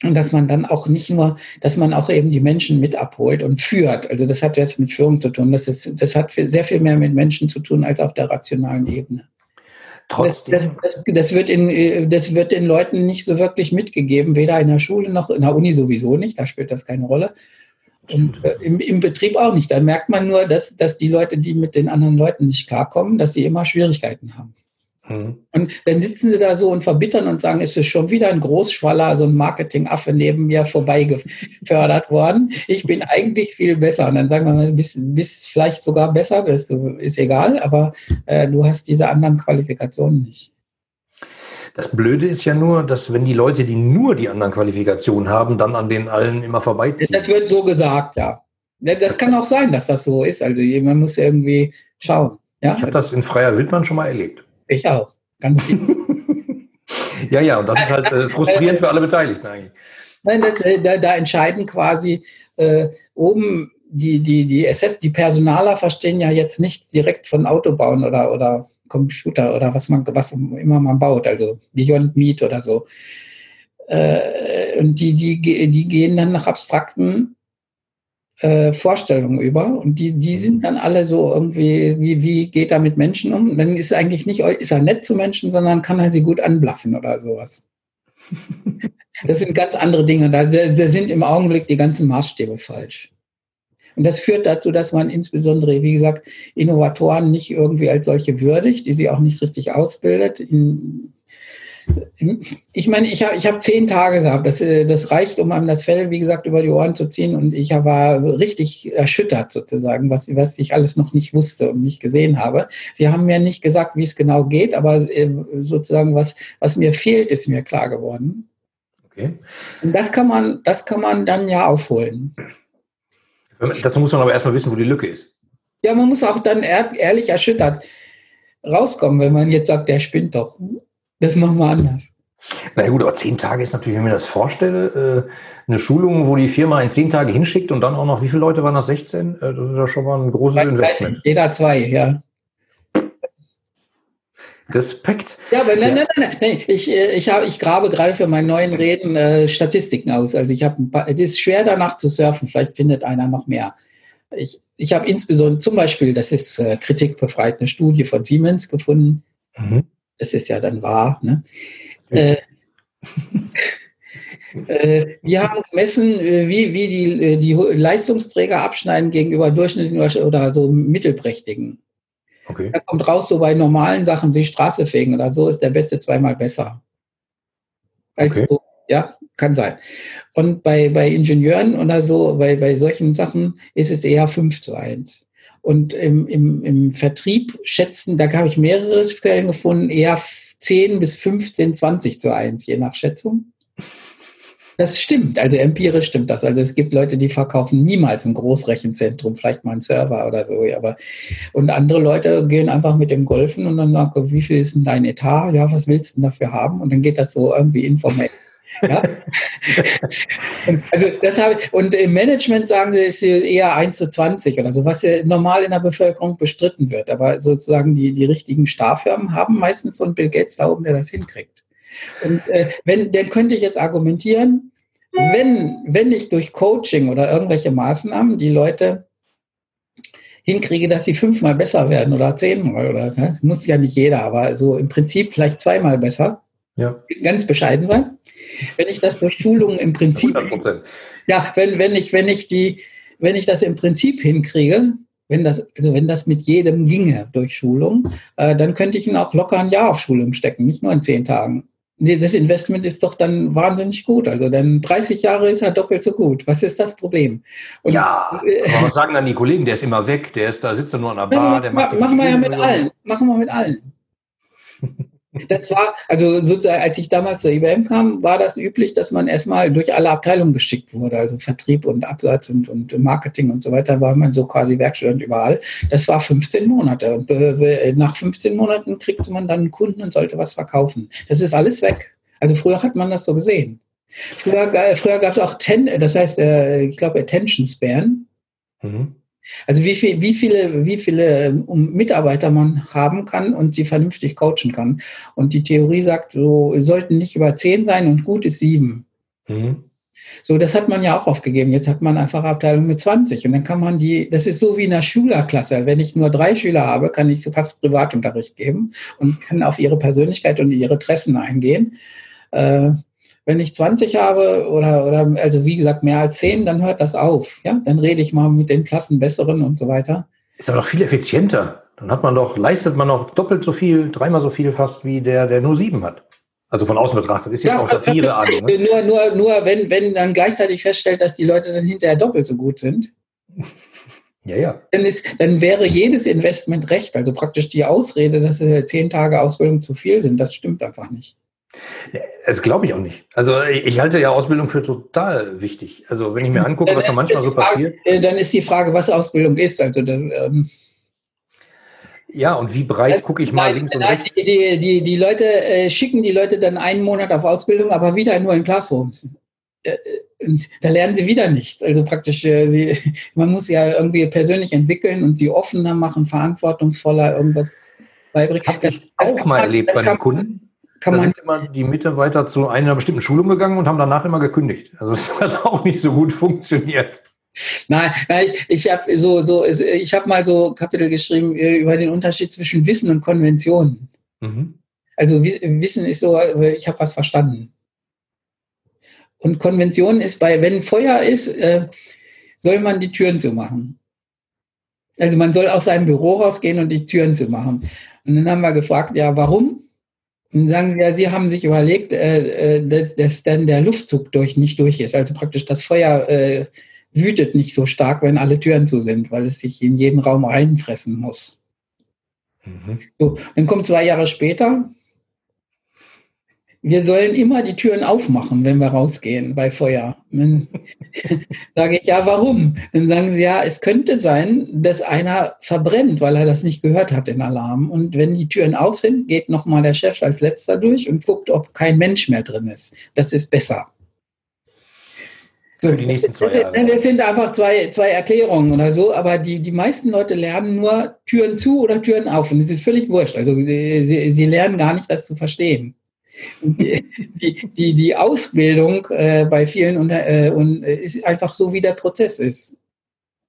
[SPEAKER 2] dass man dann auch nicht nur, dass man auch eben die Menschen mit abholt und führt. Also das hat jetzt mit Führung zu tun. Das, ist, das hat sehr viel mehr mit Menschen zu tun als auf der rationalen Ebene. Trotzdem. Das, das, das, wird in, das wird den Leuten nicht so wirklich mitgegeben, weder in der Schule noch in der Uni sowieso nicht, da spielt das keine Rolle. Und äh, im, im, Betrieb auch nicht. Da merkt man nur, dass, dass die Leute, die mit den anderen Leuten nicht klarkommen, dass sie immer Schwierigkeiten haben. Mhm. Und dann sitzen sie da so und verbittern und sagen, es ist schon wieder ein Großschwaller, so ein Marketingaffe neben mir vorbeigefördert worden. Ich bin eigentlich viel besser. Und dann sagen wir, bist, bist vielleicht sogar besser, das ist egal, aber äh, du hast diese anderen Qualifikationen nicht.
[SPEAKER 1] Das Blöde ist ja nur, dass wenn die Leute, die nur die anderen Qualifikationen haben, dann an den allen immer vorbeiziehen.
[SPEAKER 2] Das wird so gesagt, ja. Das kann auch sein, dass das so ist. Also man muss irgendwie schauen. Ja?
[SPEAKER 1] Ich habe das in freier Wildbahn schon mal erlebt.
[SPEAKER 2] Ich auch. Ganz viel.
[SPEAKER 1] ja, ja, und das ist halt äh, frustrierend für alle Beteiligten eigentlich.
[SPEAKER 2] Nein, das, äh, da, da, entscheiden quasi äh, oben die, die, die SS, die Personaler verstehen ja jetzt nicht direkt von Autobauen oder, oder Computer oder was man, was immer man baut, also Beyond Meat oder so. Äh, und die, die, die gehen dann nach abstrakten äh, Vorstellungen über und die, die sind dann alle so irgendwie, wie, wie geht er mit Menschen um? dann ist er eigentlich nicht, ist er nett zu Menschen, sondern kann er sie gut anblaffen oder sowas. Das sind ganz andere Dinge. Da, da sind im Augenblick die ganzen Maßstäbe falsch. Und das führt dazu, dass man insbesondere, wie gesagt, Innovatoren nicht irgendwie als solche würdigt, die sie auch nicht richtig ausbildet. In, ich meine, ich habe ich hab zehn Tage gehabt. Das, äh, das reicht, um einem das Fell, wie gesagt, über die Ohren zu ziehen. Und ich war richtig erschüttert sozusagen, was, was ich alles noch nicht wusste und nicht gesehen habe. Sie haben mir nicht gesagt, wie es genau geht, aber äh, sozusagen, was, was mir fehlt, ist mir klar geworden. Okay. Und das kann man, das kann man dann ja aufholen.
[SPEAKER 1] Dazu muss man aber erstmal wissen, wo die Lücke ist.
[SPEAKER 2] Ja, man muss auch dann ehrlich erschüttert rauskommen, wenn man jetzt sagt, der spinnt doch. Das machen wir anders.
[SPEAKER 1] Na gut, aber zehn Tage ist natürlich, wenn ich mir das vorstelle, äh, eine Schulung, wo die Firma in zehn Tage hinschickt und dann auch noch, wie viele Leute waren das? 16? Äh, das ist ja schon mal ein großes Investment.
[SPEAKER 2] Jeder zwei, ja.
[SPEAKER 1] Respekt.
[SPEAKER 2] Ja, aber nein, ja. nein, nein, nein. Ich, äh, ich, hab, ich grabe gerade für meinen neuen Reden äh, Statistiken aus. Also ich habe es ist schwer danach zu surfen, vielleicht findet einer noch mehr. Ich, ich habe insbesondere zum Beispiel, das ist äh, kritikbefreit, eine Studie von Siemens gefunden. Mhm es ist ja dann wahr. Ne? Äh, äh, wir haben gemessen, äh, wie, wie die, die Leistungsträger abschneiden gegenüber durchschnittlichen oder so mittelprächtigen. Okay. Da kommt raus, so bei normalen Sachen wie Straße fegen oder so ist der Beste zweimal besser. Als okay. so, ja, kann sein. Und bei, bei Ingenieuren oder so, bei, bei solchen Sachen ist es eher 5 zu 1. Und im, im, im Vertrieb schätzen, da habe ich mehrere Quellen gefunden, eher 10 bis 15, 20 zu 1, je nach Schätzung. Das stimmt, also empirisch stimmt das. Also es gibt Leute, die verkaufen niemals ein Großrechenzentrum, vielleicht mal einen Server oder so. Aber und andere Leute gehen einfach mit dem Golfen und dann sagen, wie viel ist denn dein Etat? Ja, was willst du denn dafür haben? Und dann geht das so irgendwie informell. Ja? also das habe ich, und im Management sagen sie, ist eher 1 zu 20 oder so, was ja normal in der Bevölkerung bestritten wird. Aber sozusagen die, die richtigen Starfirmen haben meistens so einen Bill Gates da oben, der das hinkriegt. Und äh, wenn, dann könnte ich jetzt argumentieren, wenn, wenn ich durch Coaching oder irgendwelche Maßnahmen die Leute hinkriege, dass sie fünfmal besser werden oder zehnmal oder das muss ja nicht jeder, aber so im Prinzip vielleicht zweimal besser. Ja. Ganz bescheiden sein wenn ich das durch Schulungen im Prinzip, 100%. ja, wenn, wenn ich, wenn ich die, wenn ich das im Prinzip hinkriege, wenn das, also wenn das mit jedem ginge durch Schulung, äh, dann könnte ich ihn auch locker ein Jahr auf Schulung stecken, nicht nur in zehn Tagen. Das Investment ist doch dann wahnsinnig gut. Also dann 30 Jahre ist er doppelt so gut. Was ist das Problem?
[SPEAKER 1] Und, ja, aber was sagen dann die Kollegen? Der ist immer weg, der ist da, sitzt nur an der Bar, der
[SPEAKER 2] macht Machen wir ja mit allen. Machen wir mit allen. Das war, also sozusagen, als ich damals zur IBM kam, war das üblich, dass man erstmal durch alle Abteilungen geschickt wurde. Also Vertrieb und Absatz und, und Marketing und so weiter, war man so quasi Werkstudent überall. Das war 15 Monate. Und nach 15 Monaten kriegte man dann einen Kunden und sollte was verkaufen. Das ist alles weg. Also früher hat man das so gesehen. Früher, früher gab es auch, ten, das heißt, äh, ich glaube, Attention Span. Mhm. Also wie, viel, wie viele, wie viele Mitarbeiter man haben kann und sie vernünftig coachen kann. Und die Theorie sagt, so sollten nicht über zehn sein und gut ist sieben. Mhm. So, das hat man ja auch aufgegeben. Jetzt hat man einfach Abteilung mit 20 und dann kann man die, das ist so wie in einer Schülerklasse. Wenn ich nur drei Schüler habe, kann ich so fast Privatunterricht geben und kann auf ihre Persönlichkeit und ihre Interessen eingehen. Äh, wenn ich 20 habe oder, oder also wie gesagt mehr als 10, dann hört das auf. Ja, dann rede ich mal mit den Klassenbesseren und so weiter.
[SPEAKER 1] Ist aber doch viel effizienter. Dann hat man doch, leistet man noch doppelt so viel, dreimal so viel fast wie der, der nur sieben hat. Also von außen betrachtet, ist jetzt ja, auch Satire an.
[SPEAKER 2] Ne? Nur, nur, nur wenn, wenn dann gleichzeitig feststellt, dass die Leute dann hinterher doppelt so gut sind. Ja, ja. Dann, ist, dann wäre jedes Investment recht. Also praktisch die Ausrede, dass zehn Tage Ausbildung zu viel sind, das stimmt einfach nicht.
[SPEAKER 1] Das glaube ich auch nicht. Also ich halte ja Ausbildung für total wichtig. Also wenn ich mir angucke, was da manchmal so passiert.
[SPEAKER 2] Äh, dann ist die Frage, was Ausbildung ist. Also dann, ähm
[SPEAKER 1] ja, und wie breit also, gucke ich mal links und rechts?
[SPEAKER 2] Die, die, die Leute äh, schicken die Leute dann einen Monat auf Ausbildung, aber wieder nur in Classrooms. Äh, da lernen sie wieder nichts. Also praktisch, äh, sie, man muss ja irgendwie persönlich entwickeln und sie offener machen, verantwortungsvoller irgendwas
[SPEAKER 1] beibringen. Habe ich auch mal erlebt bei den Kunden kann da man sind immer die Mitarbeiter zu einer bestimmten Schulung gegangen und haben danach immer gekündigt. Also das hat auch nicht so gut funktioniert.
[SPEAKER 2] Nein, nein ich habe so, so, ich habe mal so Kapitel geschrieben äh, über den Unterschied zwischen Wissen und Konventionen. Mhm. Also Wissen ist so, ich habe was verstanden. Und Konvention ist bei, wenn Feuer ist, äh, soll man die Türen zu machen. Also man soll aus seinem Büro rausgehen und die Türen zu machen. Und dann haben wir gefragt, ja, warum? Dann sagen sie ja, sie haben sich überlegt, äh, äh, dass, dass dann der Luftzug durch nicht durch ist. Also praktisch das Feuer äh, wütet nicht so stark, wenn alle Türen zu sind, weil es sich in jeden Raum reinfressen muss. Mhm. So, dann kommt zwei Jahre später, wir sollen immer die Türen aufmachen, wenn wir rausgehen bei Feuer. Dann sage ich, ja, warum? Dann sagen sie, ja, es könnte sein, dass einer verbrennt, weil er das nicht gehört hat, den Alarm. Und wenn die Türen auf sind, geht nochmal der Chef als letzter durch und guckt, ob kein Mensch mehr drin ist. Das ist besser. So, Für die nächsten zwei Jahre. Das sind einfach zwei, zwei Erklärungen oder so, aber die, die meisten Leute lernen nur Türen zu oder Türen auf und das ist völlig wurscht. Also sie, sie lernen gar nicht, das zu verstehen. Die, die, die Ausbildung äh, bei vielen unter, äh, und, äh, ist einfach so, wie der Prozess ist.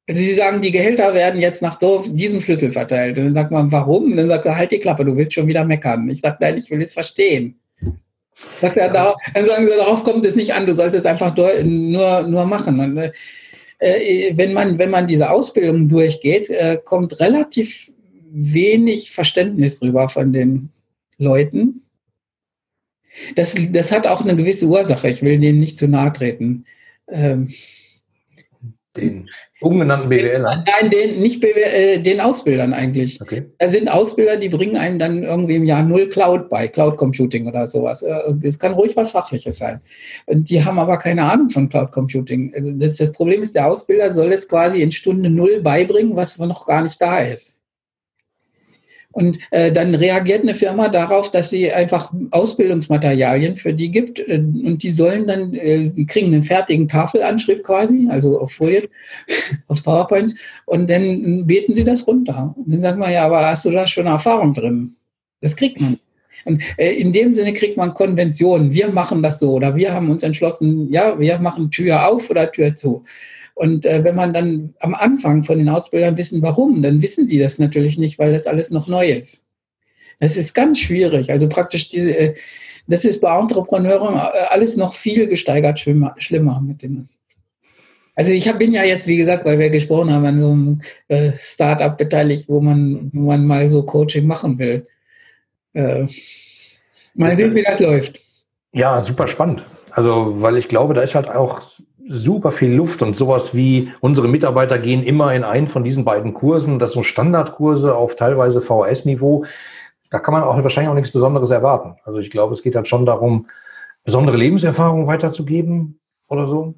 [SPEAKER 2] Also sie sagen, die Gehälter werden jetzt nach so diesem Schlüssel verteilt. Und dann sagt man, warum? Und dann sagt er, halt die Klappe, du willst schon wieder meckern. Ich sage, nein, ich will es verstehen. Sagt er, da, dann sagen sie, darauf kommt es nicht an, du solltest einfach nur, nur machen. Und, äh, äh, wenn, man, wenn man diese Ausbildung durchgeht, äh, kommt relativ wenig Verständnis rüber von den Leuten. Das, das hat auch eine gewisse Ursache. Ich will dem nicht zu nahe treten. Ähm,
[SPEAKER 1] den ungenannten BWLern?
[SPEAKER 2] Nein, den, nicht BWL, äh, den Ausbildern eigentlich. Okay. Es sind Ausbilder, die bringen einem dann irgendwie im Jahr null Cloud bei, Cloud Computing oder sowas. Äh, es kann ruhig was Fachliches sein. Und die haben aber keine Ahnung von Cloud Computing. Also das, das Problem ist, der Ausbilder soll es quasi in Stunde null beibringen, was noch gar nicht da ist. Und äh, dann reagiert eine Firma darauf, dass sie einfach Ausbildungsmaterialien für die gibt äh, und die sollen dann, äh, kriegen einen fertigen Tafelanschrift quasi, also auf Folien, auf PowerPoint und dann beten sie das runter. Und dann sagen wir, ja, aber hast du da schon Erfahrung drin? Das kriegt man. Und äh, in dem Sinne kriegt man Konventionen. Wir machen das so oder wir haben uns entschlossen, ja, wir machen Tür auf oder Tür zu. Und äh, wenn man dann am Anfang von den Ausbildern wissen, warum, dann wissen sie das natürlich nicht, weil das alles noch neu ist. Das ist ganz schwierig. Also praktisch diese, äh, das ist bei Entrepreneuren äh, alles noch viel gesteigert schlimmer, schlimmer mit denen. Also ich bin ja jetzt, wie gesagt, weil wir gesprochen haben, an so einem äh, Startup beteiligt, wo man, wo man mal so Coaching machen will. Äh, mal sehen, wie das läuft.
[SPEAKER 1] Ja, super spannend. Also, weil ich glaube, da ist halt auch super viel Luft und sowas wie unsere Mitarbeiter gehen immer in einen von diesen beiden Kursen. Das sind Standardkurse auf teilweise VHS-Niveau. Da kann man auch wahrscheinlich auch nichts Besonderes erwarten. Also ich glaube, es geht halt schon darum, besondere Lebenserfahrungen weiterzugeben oder so.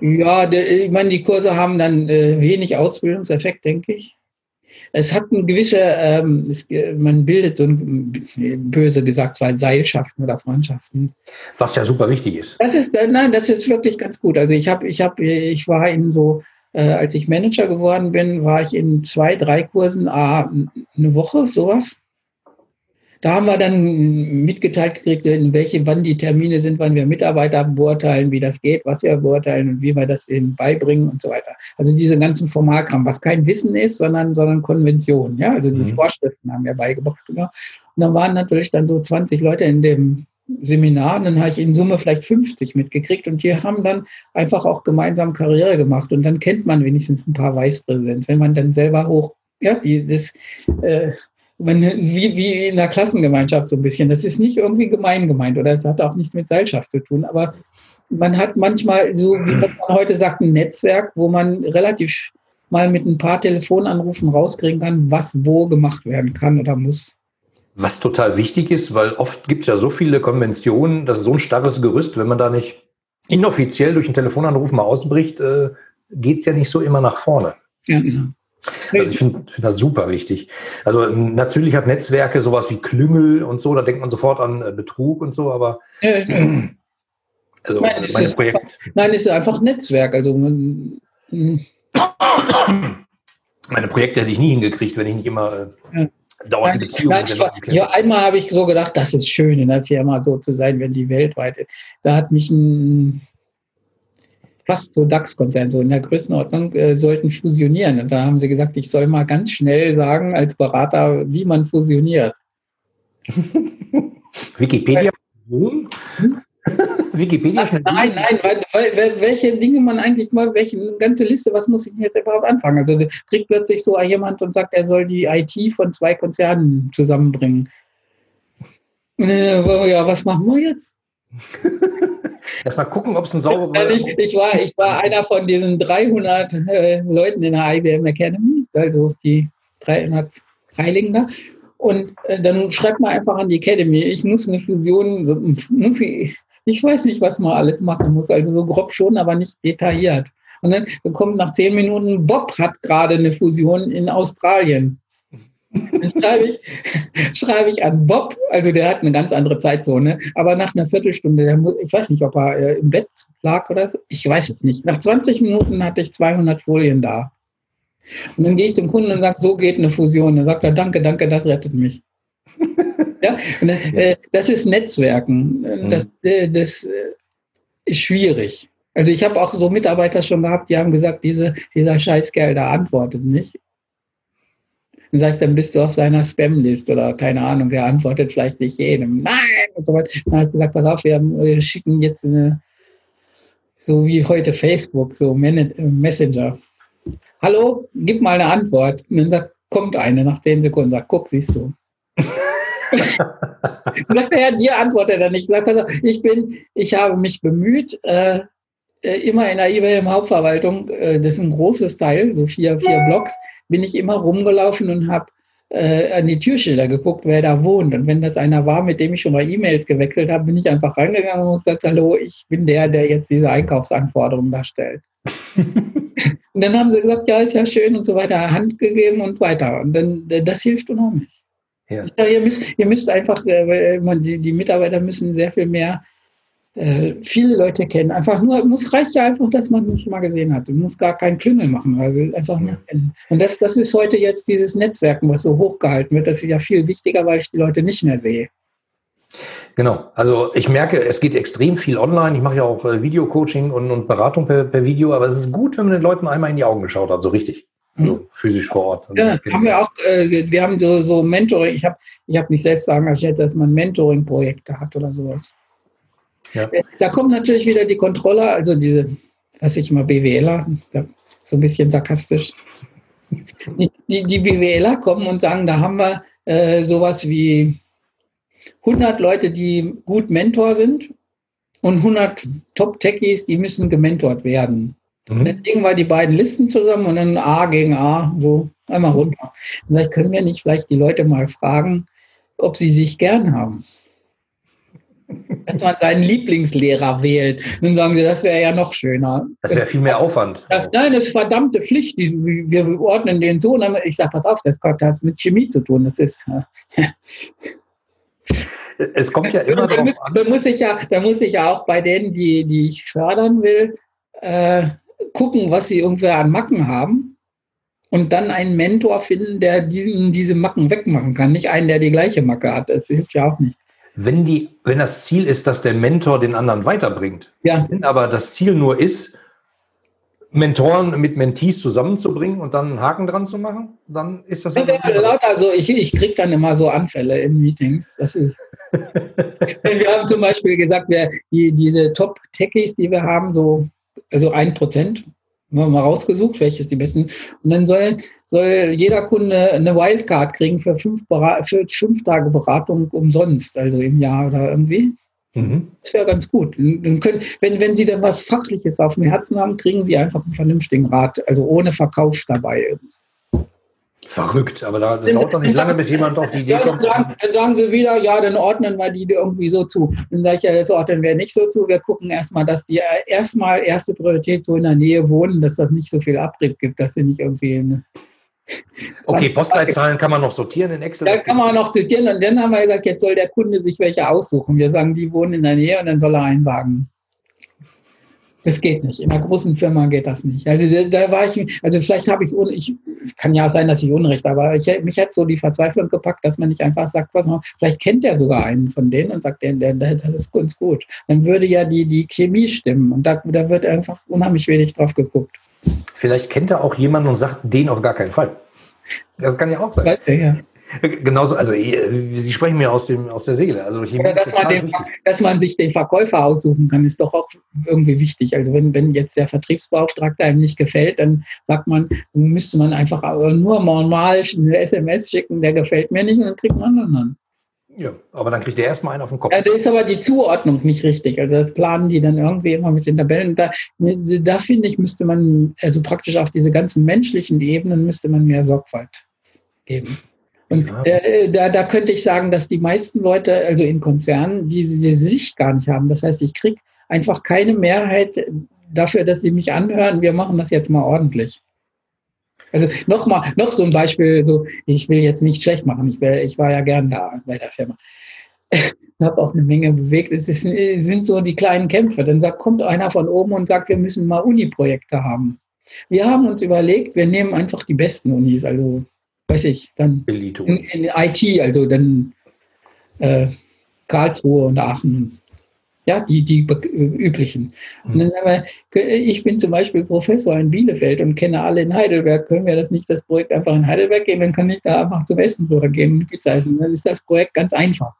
[SPEAKER 2] Ja, ich meine, die Kurse haben dann äh, wenig Ausbildungseffekt, denke ich. Es hat eine gewisse, ähm, es, man bildet so ein, böse gesagt, zwei Seilschaften oder Freundschaften.
[SPEAKER 1] Was ja super wichtig ist.
[SPEAKER 2] Das ist, äh, nein, das ist wirklich ganz gut. Also ich habe, ich habe, ich war in so, äh, als ich Manager geworden bin, war ich in zwei, drei Kursen, ah, eine Woche, sowas. Da haben wir dann mitgeteilt gekriegt, in welche, wann die Termine sind, wann wir Mitarbeiter beurteilen, wie das geht, was wir beurteilen und wie wir das ihnen beibringen und so weiter. Also diese ganzen Formalkram, was kein Wissen ist, sondern, sondern Konvention. Ja, also die mhm. Vorschriften haben wir beigebracht. Ja. Und dann waren natürlich dann so 20 Leute in dem Seminar, und dann habe ich in Summe vielleicht 50 mitgekriegt und die haben dann einfach auch gemeinsam Karriere gemacht und dann kennt man wenigstens ein paar Vicepräsidenten, wenn man dann selber hoch, ja, die, das, äh, man, wie, wie in der Klassengemeinschaft so ein bisschen. Das ist nicht irgendwie gemein gemeint oder es hat auch nichts mit Seilschaft zu tun, aber man hat manchmal so, wie man heute sagt, ein Netzwerk, wo man relativ mal mit ein paar Telefonanrufen rauskriegen kann, was wo gemacht werden kann oder muss.
[SPEAKER 1] Was total wichtig ist, weil oft gibt es ja so viele Konventionen, das ist so ein starres Gerüst, wenn man da nicht inoffiziell durch einen Telefonanruf mal ausbricht, äh, geht es ja nicht so immer nach vorne. Ja, genau. Also ich finde find das super wichtig. Also natürlich hat Netzwerke sowas wie Klüngel und so, da denkt man sofort an äh, Betrug und so, aber
[SPEAKER 2] also nein, mein ist Projekt. Nein, es ist einfach Netzwerk. Also man,
[SPEAKER 1] hm. meine Projekte hätte ich nie hingekriegt, wenn ich nicht immer äh, dauernd Beziehungen
[SPEAKER 2] Ja, einmal habe ich so gedacht, das ist schön in der Firma so zu sein, wenn die weltweit ist. Da hat mich ein fast so DAX-Konzern, so in der Größenordnung, äh, sollten fusionieren. Und da haben sie gesagt, ich soll mal ganz schnell sagen als Berater, wie man fusioniert.
[SPEAKER 1] Wikipedia? Hm?
[SPEAKER 2] Wikipedia schnell. Nein, nein, weil, weil, welche Dinge man eigentlich mal, welche ganze Liste, was muss ich denn jetzt überhaupt anfangen? Also kriegt plötzlich so jemand und sagt, er soll die IT von zwei Konzernen zusammenbringen. Äh, ja, was machen wir jetzt?
[SPEAKER 1] Erstmal gucken, ob es ein sauberer...
[SPEAKER 2] Ich, ich, war, ich war einer von diesen 300 äh, Leuten in der IBM Academy, also die 300 Heiligen da. Und äh, dann schreibt man einfach an die Academy, ich muss eine Fusion, so, muss ich, ich weiß nicht, was man alles machen muss, also so grob schon, aber nicht detailliert. Und dann kommt nach zehn Minuten, Bob hat gerade eine Fusion in Australien. Dann schreibe ich, schreibe ich an Bob, also der hat eine ganz andere Zeitzone, aber nach einer Viertelstunde, muss, ich weiß nicht, ob er äh, im Bett lag oder so, ich weiß es nicht. Nach 20 Minuten hatte ich 200 Folien da. Und dann gehe ich zum Kunden und sage, so geht eine Fusion. Dann sagt er, danke, danke, das rettet mich. ja, dann, äh, das ist Netzwerken. Das, mhm. äh, das äh, ist schwierig. Also ich habe auch so Mitarbeiter schon gehabt, die haben gesagt, diese, dieser Scheißkerl da antwortet nicht. Dann sage ich, dann bist du auf seiner Spam-List oder keine Ahnung, der antwortet vielleicht nicht jedem. Nein! Und so weiter. Dann habe ich gesagt, pass auf, wir, wir schicken jetzt eine, so wie heute Facebook, so Messenger. Hallo, gib mal eine Antwort. Und dann sagt, kommt eine nach zehn Sekunden, sagt, guck, siehst du. sagt er, ja, dir antwortet er nicht. Sagt, pass auf, ich bin, ich habe mich bemüht, äh, äh, immer in der IBM Hauptverwaltung, äh, das ist ein großes Teil, so vier, vier Blocks, bin ich immer rumgelaufen und habe äh, an die Türschilder geguckt, wer da wohnt. Und wenn das einer war, mit dem ich schon mal E-Mails gewechselt habe, bin ich einfach reingegangen und gesagt, hallo, ich bin der, der jetzt diese Einkaufsanforderungen darstellt. und dann haben sie gesagt, ja, ist ja schön und so weiter, Hand gegeben und weiter. Und dann, das hilft unheimlich. Ja. ja ihr, müsst, ihr müsst einfach, die, die Mitarbeiter müssen sehr viel mehr äh, viele Leute kennen. Einfach nur, muss reicht ja einfach, dass man mich mal gesehen hat. Du musst gar keinen Klüngel machen, also einfach nur kennen. Und das, das ist heute jetzt dieses Netzwerken, was so hochgehalten wird. Das ist ja viel wichtiger, weil ich die Leute nicht mehr sehe.
[SPEAKER 1] Genau, also ich merke, es geht extrem viel online. Ich mache ja auch äh, Videocoaching und, und Beratung per, per, Video, aber es ist gut, wenn man den Leuten einmal in die Augen geschaut hat, so richtig. Also mhm. physisch vor Ort.
[SPEAKER 2] Ja, haben wir auch, äh, wir haben so, so Mentoring, ich habe ich hab mich selbst engagiert, dass man Mentoring-Projekte hat oder sowas. Ja. Da kommt natürlich wieder die Kontrolle, also diese, was ich immer BWLer, so ein bisschen sarkastisch. Die, die, die BWLer kommen und sagen, da haben wir äh, sowas wie 100 Leute, die gut Mentor sind und 100 Top-Techies, die müssen gementort werden. Mhm. Dann legen wir die beiden Listen zusammen und dann A gegen A, so einmal runter. Vielleicht können wir nicht vielleicht die Leute mal fragen, ob sie sich gern haben dass man seinen Lieblingslehrer wählt. Dann sagen sie, das wäre ja noch schöner.
[SPEAKER 1] Das wäre viel mehr Aufwand.
[SPEAKER 2] Das, nein, das ist verdammte Pflicht. Wir ordnen den so. Ich sage, pass auf, das hat das mit Chemie zu tun. Das ist.
[SPEAKER 1] es kommt ja immer
[SPEAKER 2] da muss, an. Da muss, ich ja, da muss ich ja auch bei denen, die, die ich fördern will, äh, gucken, was sie irgendwer an Macken haben. Und dann einen Mentor finden, der diesen, diese Macken wegmachen kann. Nicht einen, der die gleiche Macke hat. Das hilft ja auch nicht
[SPEAKER 1] wenn, die, wenn das Ziel ist, dass der Mentor den anderen weiterbringt, ja. wenn aber das Ziel nur ist, Mentoren mit Mentees zusammenzubringen und dann einen Haken dran zu machen, dann ist das. Ja,
[SPEAKER 2] also ich, ich kriege dann immer so Anfälle in Meetings. Das ist, wir haben zum Beispiel gesagt, wir, die, diese Top-Techies, die wir haben, so also ein Prozent mal rausgesucht, welches die besten. Und dann soll, soll jeder Kunde eine Wildcard kriegen für fünf, für fünf Tage Beratung umsonst, also im Jahr oder irgendwie. Mhm. Das wäre ganz gut. Dann können, wenn, wenn Sie dann was Fachliches auf dem Herzen haben, kriegen Sie einfach einen vernünftigen Rat, also ohne Verkauf dabei.
[SPEAKER 1] Verrückt, aber da, das dauert doch nicht lange, bis jemand auf die Idee kommt.
[SPEAKER 2] Dann, dann sagen sie wieder, ja, dann ordnen wir die irgendwie so zu. Dann sage ich ja, das ordnen wir nicht so zu. Wir gucken erstmal, dass die erstmal erste Priorität so in der Nähe wohnen, dass das nicht so viel Abrieb gibt, dass sie nicht irgendwie
[SPEAKER 1] Okay, Postleitzahlen kann man noch sortieren in Excel.
[SPEAKER 2] Da kann man noch sortieren und dann haben wir gesagt, jetzt soll der Kunde sich welche aussuchen. Wir sagen, die wohnen in der Nähe und dann soll er einen sagen. Das geht nicht. In einer großen Firma geht das nicht. Also da, da war ich, also vielleicht habe ich, ich, kann ja sein, dass ich Unrecht, aber ich, mich hat so die Verzweiflung gepackt, dass man nicht einfach sagt, was vielleicht kennt er sogar einen von denen und sagt, der, der, das ist ganz gut. Dann würde ja die, die Chemie stimmen und da, da wird einfach unheimlich wenig drauf geguckt.
[SPEAKER 1] Vielleicht kennt er auch jemanden und sagt, den auf gar keinen Fall. Das kann ja auch sein. Ja. Genauso, also äh, Sie sprechen mir aus, dem, aus der Seele. Also
[SPEAKER 2] Oder dass man, den, dass man sich den Verkäufer aussuchen kann, ist doch auch irgendwie wichtig. Also wenn, wenn jetzt der Vertriebsbeauftragte einem nicht gefällt, dann sagt man, müsste man einfach nur normal eine SMS schicken, der gefällt mir nicht und dann kriegt man einen anderen.
[SPEAKER 1] Ja, aber dann kriegt der erstmal einen auf den Kopf.
[SPEAKER 2] Ja, da ist aber die Zuordnung nicht richtig. Also das planen die dann irgendwie immer mit den Tabellen. Da, da finde ich, müsste man, also praktisch auf diese ganzen menschlichen Ebenen müsste man mehr Sorgfalt geben. Und äh, da, da könnte ich sagen, dass die meisten Leute, also in Konzernen, diese, diese Sicht gar nicht haben. Das heißt, ich kriege einfach keine Mehrheit dafür, dass sie mich anhören, wir machen das jetzt mal ordentlich. Also nochmal, noch so ein Beispiel, so, ich will jetzt nicht schlecht machen, ich, wär, ich war ja gern da bei der Firma. habe auch eine Menge bewegt. Es ist, sind so die kleinen Kämpfe. Dann sagt, kommt einer von oben und sagt, wir müssen mal Uni-Projekte haben. Wir haben uns überlegt, wir nehmen einfach die besten Unis, also weiß ich, dann in, in IT, also dann äh, Karlsruhe und Aachen ja, die, die üblichen. Und dann sagen wir, ich bin zum Beispiel Professor in Bielefeld und kenne alle in Heidelberg. Können wir das nicht, das Projekt einfach in Heidelberg gehen? Dann kann ich da einfach zum Essen gehen und Pizza essen. Dann ist das Projekt ganz einfach.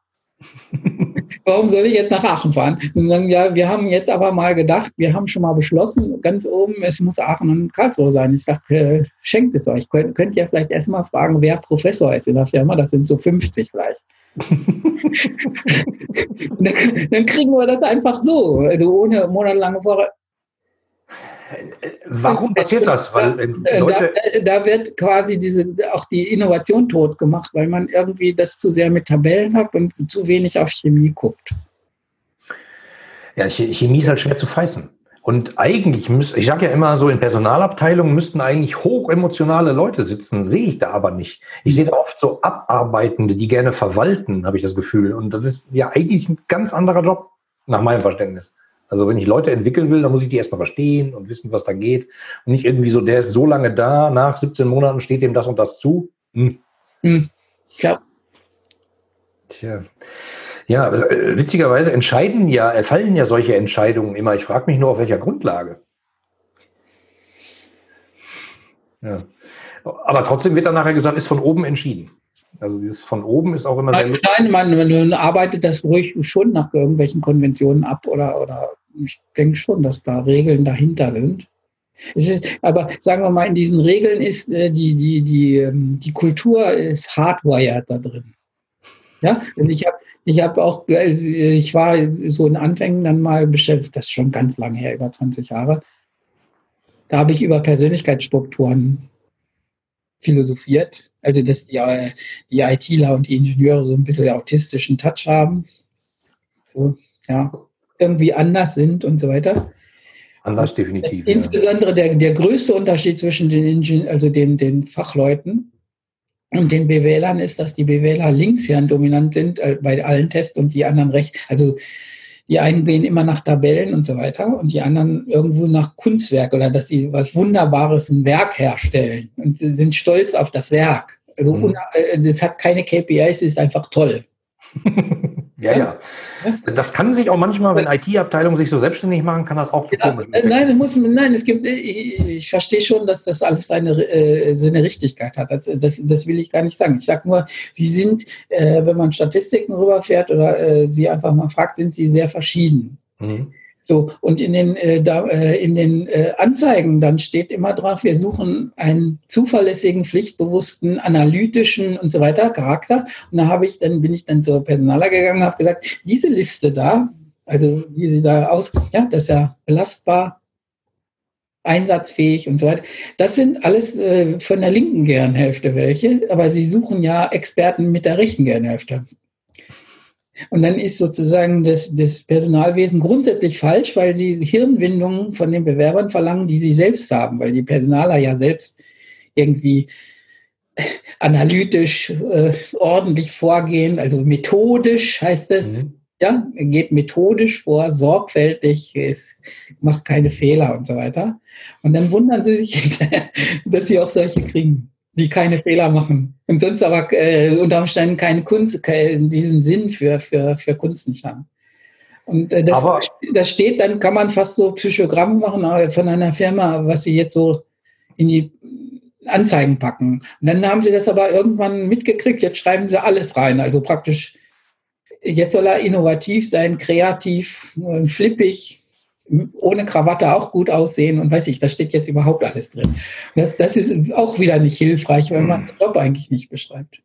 [SPEAKER 2] Warum soll ich jetzt nach Aachen fahren? Und sagen, ja, wir haben jetzt aber mal gedacht, wir haben schon mal beschlossen, ganz oben, es muss Aachen und Karlsruhe sein. Ich sage, äh, schenkt es euch. Könnt, könnt ihr vielleicht erstmal fragen, wer Professor ist in der Firma? Das sind so 50 vielleicht dann, dann, kriegen wir das einfach so, also ohne monatelange Vorrat.
[SPEAKER 1] Warum passiert das? Weil
[SPEAKER 2] äh, Leute da, da, wird quasi diese, auch die Innovation tot gemacht, weil man irgendwie das zu sehr mit Tabellen hat und zu wenig auf Chemie guckt.
[SPEAKER 1] Ja, Chemie ist halt schwer zu fassen. Und eigentlich müsste, ich sage ja immer so, in Personalabteilungen müssten eigentlich hochemotionale Leute sitzen, sehe ich da aber nicht. Ich sehe da oft so Abarbeitende, die gerne verwalten, habe ich das Gefühl. Und das ist ja eigentlich ein ganz anderer Job, nach meinem Verständnis. Also wenn ich Leute entwickeln will, dann muss ich die erstmal verstehen und wissen, was da geht. Und nicht irgendwie so, der ist so lange da, nach 17 Monaten steht dem das und das zu. Hm. Hm. Ja. Tja. Ja, äh, witzigerweise entscheiden ja, fallen ja solche Entscheidungen immer. Ich frage mich nur, auf welcher Grundlage. Ja. Aber trotzdem wird dann nachher gesagt, ist von oben entschieden. Also dieses von oben ist auch immer
[SPEAKER 2] nein, sehr Nein, man, man, arbeitet das ruhig schon nach irgendwelchen Konventionen ab oder, oder ich denke schon, dass da Regeln dahinter sind. Ist, aber sagen wir mal, in diesen Regeln ist äh, die, die, die, ähm, die Kultur ist hardwired da drin. Ja, und ich habe ich habe auch, ich war so in Anfängen dann mal beschäftigt, das ist schon ganz lange her, über 20 Jahre. Da habe ich über Persönlichkeitsstrukturen philosophiert. Also, dass die, die ITler und die Ingenieure so ein bisschen autistischen Touch haben. So, ja, irgendwie anders sind und so weiter.
[SPEAKER 1] Anders definitiv.
[SPEAKER 2] Insbesondere ja. der, der größte Unterschied zwischen den, Ingen also den, den Fachleuten und den BWLern ist, dass die BWLer Linkshirn dominant sind äh, bei allen Tests und die anderen recht. Also die einen gehen immer nach Tabellen und so weiter und die anderen irgendwo nach Kunstwerk oder dass sie was Wunderbares, ein Werk herstellen und sie sind stolz auf das Werk. Also mhm. Äh, das hat keine KPIs, es ist einfach toll.
[SPEAKER 1] Ja, ja. Das kann sich auch manchmal, wenn IT-Abteilungen sich so selbstständig machen, kann das auch zu
[SPEAKER 2] ja, komisch äh, Nein, muss, nein, es gibt, ich, ich, verstehe schon, dass das alles seine, äh, seine Richtigkeit hat. Das, das, das will ich gar nicht sagen. Ich sage nur, sie sind, äh, wenn man Statistiken rüberfährt oder äh, sie einfach mal fragt, sind sie sehr verschieden. Mhm. So, und in den, äh, da, äh, in den äh, Anzeigen dann steht immer drauf, wir suchen einen zuverlässigen, pflichtbewussten, analytischen und so weiter Charakter. Und da habe ich, dann bin ich dann zur Personaler gegangen und habe gesagt, diese Liste da, also wie sie da aus, ja, das ist ja belastbar, einsatzfähig und so weiter. Das sind alles äh, von der linken Gehirnhälfte welche, aber sie suchen ja Experten mit der rechten Gehirnhälfte. Und dann ist sozusagen das, das Personalwesen grundsätzlich falsch, weil sie Hirnwindungen von den Bewerbern verlangen, die sie selbst haben, weil die Personaler ja selbst irgendwie analytisch äh, ordentlich vorgehen, also methodisch heißt es. Mhm. Ja, geht methodisch vor, sorgfältig, es macht keine Fehler und so weiter. Und dann wundern sie sich, dass sie auch solche kriegen die keine Fehler machen und sonst aber äh, unter Umständen keine Kunst, keine, diesen Sinn für, für, für Kunst nicht haben. Und äh, das, das steht, dann kann man fast so Psychogramm machen äh, von einer Firma, was sie jetzt so in die Anzeigen packen. Und dann haben sie das aber irgendwann mitgekriegt, jetzt schreiben sie alles rein. Also praktisch, jetzt soll er innovativ sein, kreativ, äh, flippig, ohne Krawatte auch gut aussehen und weiß ich, da steht jetzt überhaupt alles drin. Das, das ist auch wieder nicht hilfreich, weil man den Job eigentlich nicht beschreibt.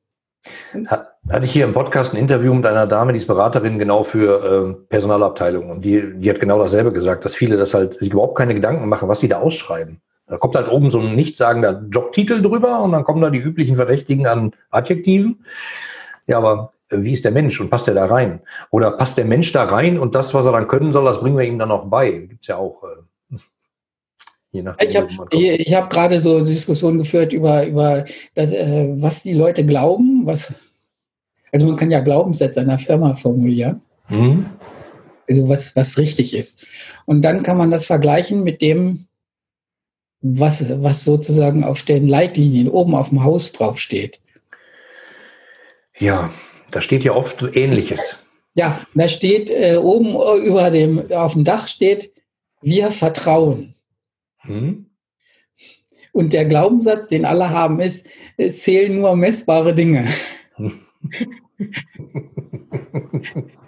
[SPEAKER 1] Hatte ich hier im Podcast ein Interview mit einer Dame, die ist Beraterin genau für äh, Personalabteilung. Und die, die hat genau dasselbe gesagt, dass viele das halt sich überhaupt keine Gedanken machen, was sie da ausschreiben. Da kommt halt oben so ein nichtssagender Jobtitel drüber und dann kommen da die üblichen Verdächtigen an Adjektiven. Ja, aber wie ist der Mensch und passt der da rein? Oder passt der Mensch da rein und das, was er dann können soll, das bringen wir ihm dann auch bei? Gibt's ja auch. Äh,
[SPEAKER 2] je nachdem, ich habe ich hab gerade so Diskussionen geführt über, über das, äh, was die Leute glauben. Was, also man kann ja Glaubenssätze einer Firma formulieren. Mhm. Also was, was richtig ist. Und dann kann man das vergleichen mit dem, was, was sozusagen auf den Leitlinien oben auf dem Haus draufsteht.
[SPEAKER 1] Ja, da steht ja oft Ähnliches.
[SPEAKER 2] Ja, da steht äh, oben über dem, auf dem Dach steht, wir vertrauen. Hm. Und der Glaubenssatz, den alle haben, ist, es zählen nur messbare Dinge.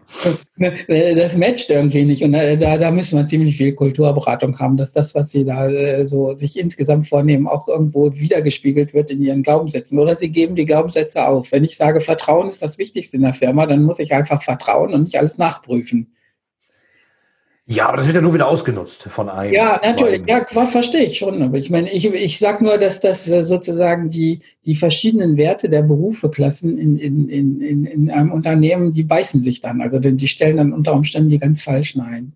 [SPEAKER 2] Äh, das matcht irgendwie nicht. Und äh, da, da müssen wir ziemlich viel Kulturberatung haben, dass das, was sie da äh, so sich insgesamt vornehmen, auch irgendwo wiedergespiegelt wird in ihren Glaubenssätzen. Oder sie geben die Glaubenssätze auf. Wenn ich sage, Vertrauen ist das Wichtigste in der Firma, dann muss ich einfach vertrauen und nicht alles nachprüfen.
[SPEAKER 1] Ja, aber das wird ja nur wieder ausgenutzt von einem.
[SPEAKER 2] Ja, natürlich. Ja, verstehe ich schon. Aber ich meine, ich, ich sage nur, dass das äh, sozusagen die, die verschiedenen Werte der Berufeklassen in, in, in, in einem Unternehmen, die beißen sich dann. Also die stellen dann unter Umständen die ganz falschen ein.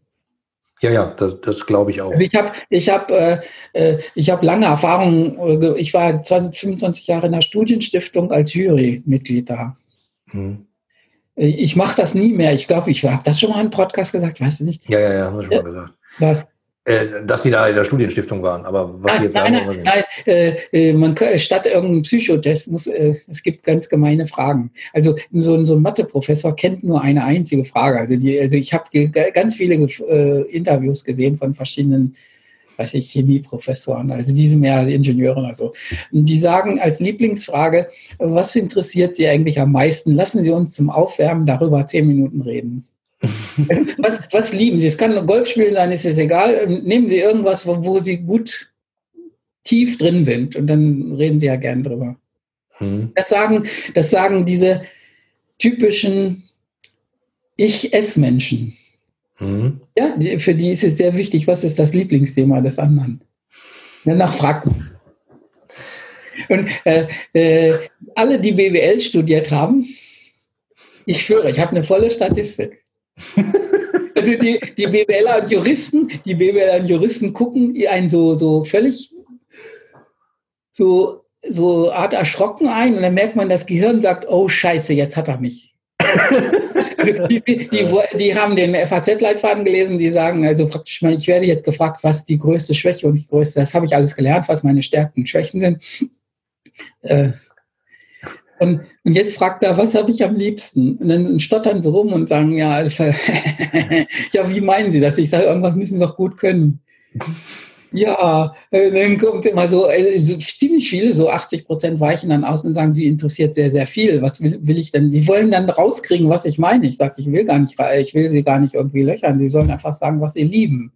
[SPEAKER 1] Ja, ja, das, das glaube ich auch.
[SPEAKER 2] Also ich habe ich hab, äh, äh ich hab lange Erfahrung. Äh, ich war 20, 25 Jahre in der Studienstiftung als Jurymitglied da. Hm. Ich mache das nie mehr. Ich glaube, ich habe das schon mal in einem Podcast gesagt, weißt du nicht?
[SPEAKER 1] Ja, ja, ja, haben wir schon mal gesagt. Was? Äh, dass Sie da in der Studienstiftung waren, aber was
[SPEAKER 2] nein,
[SPEAKER 1] jetzt
[SPEAKER 2] nein, sagen, nein, nein, äh, äh, man statt irgendeinem Psychotest muss, äh, es gibt ganz gemeine Fragen. Also so, so ein Matheprofessor kennt nur eine einzige Frage. Also, die, also ich habe ganz viele äh, Interviews gesehen von verschiedenen weiß ich, Chemieprofessoren, also diese mehr Ingenieuren. Also. Die sagen als Lieblingsfrage, was interessiert Sie eigentlich am meisten? Lassen Sie uns zum Aufwärmen darüber zehn Minuten reden. was, was lieben Sie? Es kann Golfspielen sein, ist es egal. Nehmen Sie irgendwas, wo, wo, Sie gut tief drin sind und dann reden Sie ja gern drüber. Hm. Das, sagen, das sagen diese typischen Ich-Ess-Menschen. Mhm. Ja, für die ist es sehr wichtig, was ist das Lieblingsthema des anderen. Danach fragt man. Und äh, äh, alle, die BWL studiert haben, ich schwöre, ich habe eine volle Statistik. also die, die BWLer und Juristen, die BWLer und Juristen gucken einen so, so völlig so, so Art erschrocken ein und dann merkt man, das Gehirn sagt, oh Scheiße, jetzt hat er mich. die, die, die, haben den FAZ-Leitfaden gelesen, die sagen, also praktisch, ich werde jetzt gefragt, was die größte Schwäche und die größte, das habe ich alles gelernt, was meine Stärken und Schwächen sind. Äh, und, und, jetzt fragt er, was habe ich am liebsten? Und dann stottern sie rum und sagen, ja, ja, wie meinen Sie das? Ich sage, irgendwas müssen Sie doch gut können. Ja, äh, dann kommt immer so, äh, so ziemlich viele, so 80 Prozent weichen dann aus und sagen, sie interessiert sehr, sehr viel. Was will, will ich denn? Die wollen dann rauskriegen, was ich meine. Ich sage, ich will gar nicht, ich will sie gar nicht irgendwie löchern. Sie sollen einfach sagen, was sie lieben.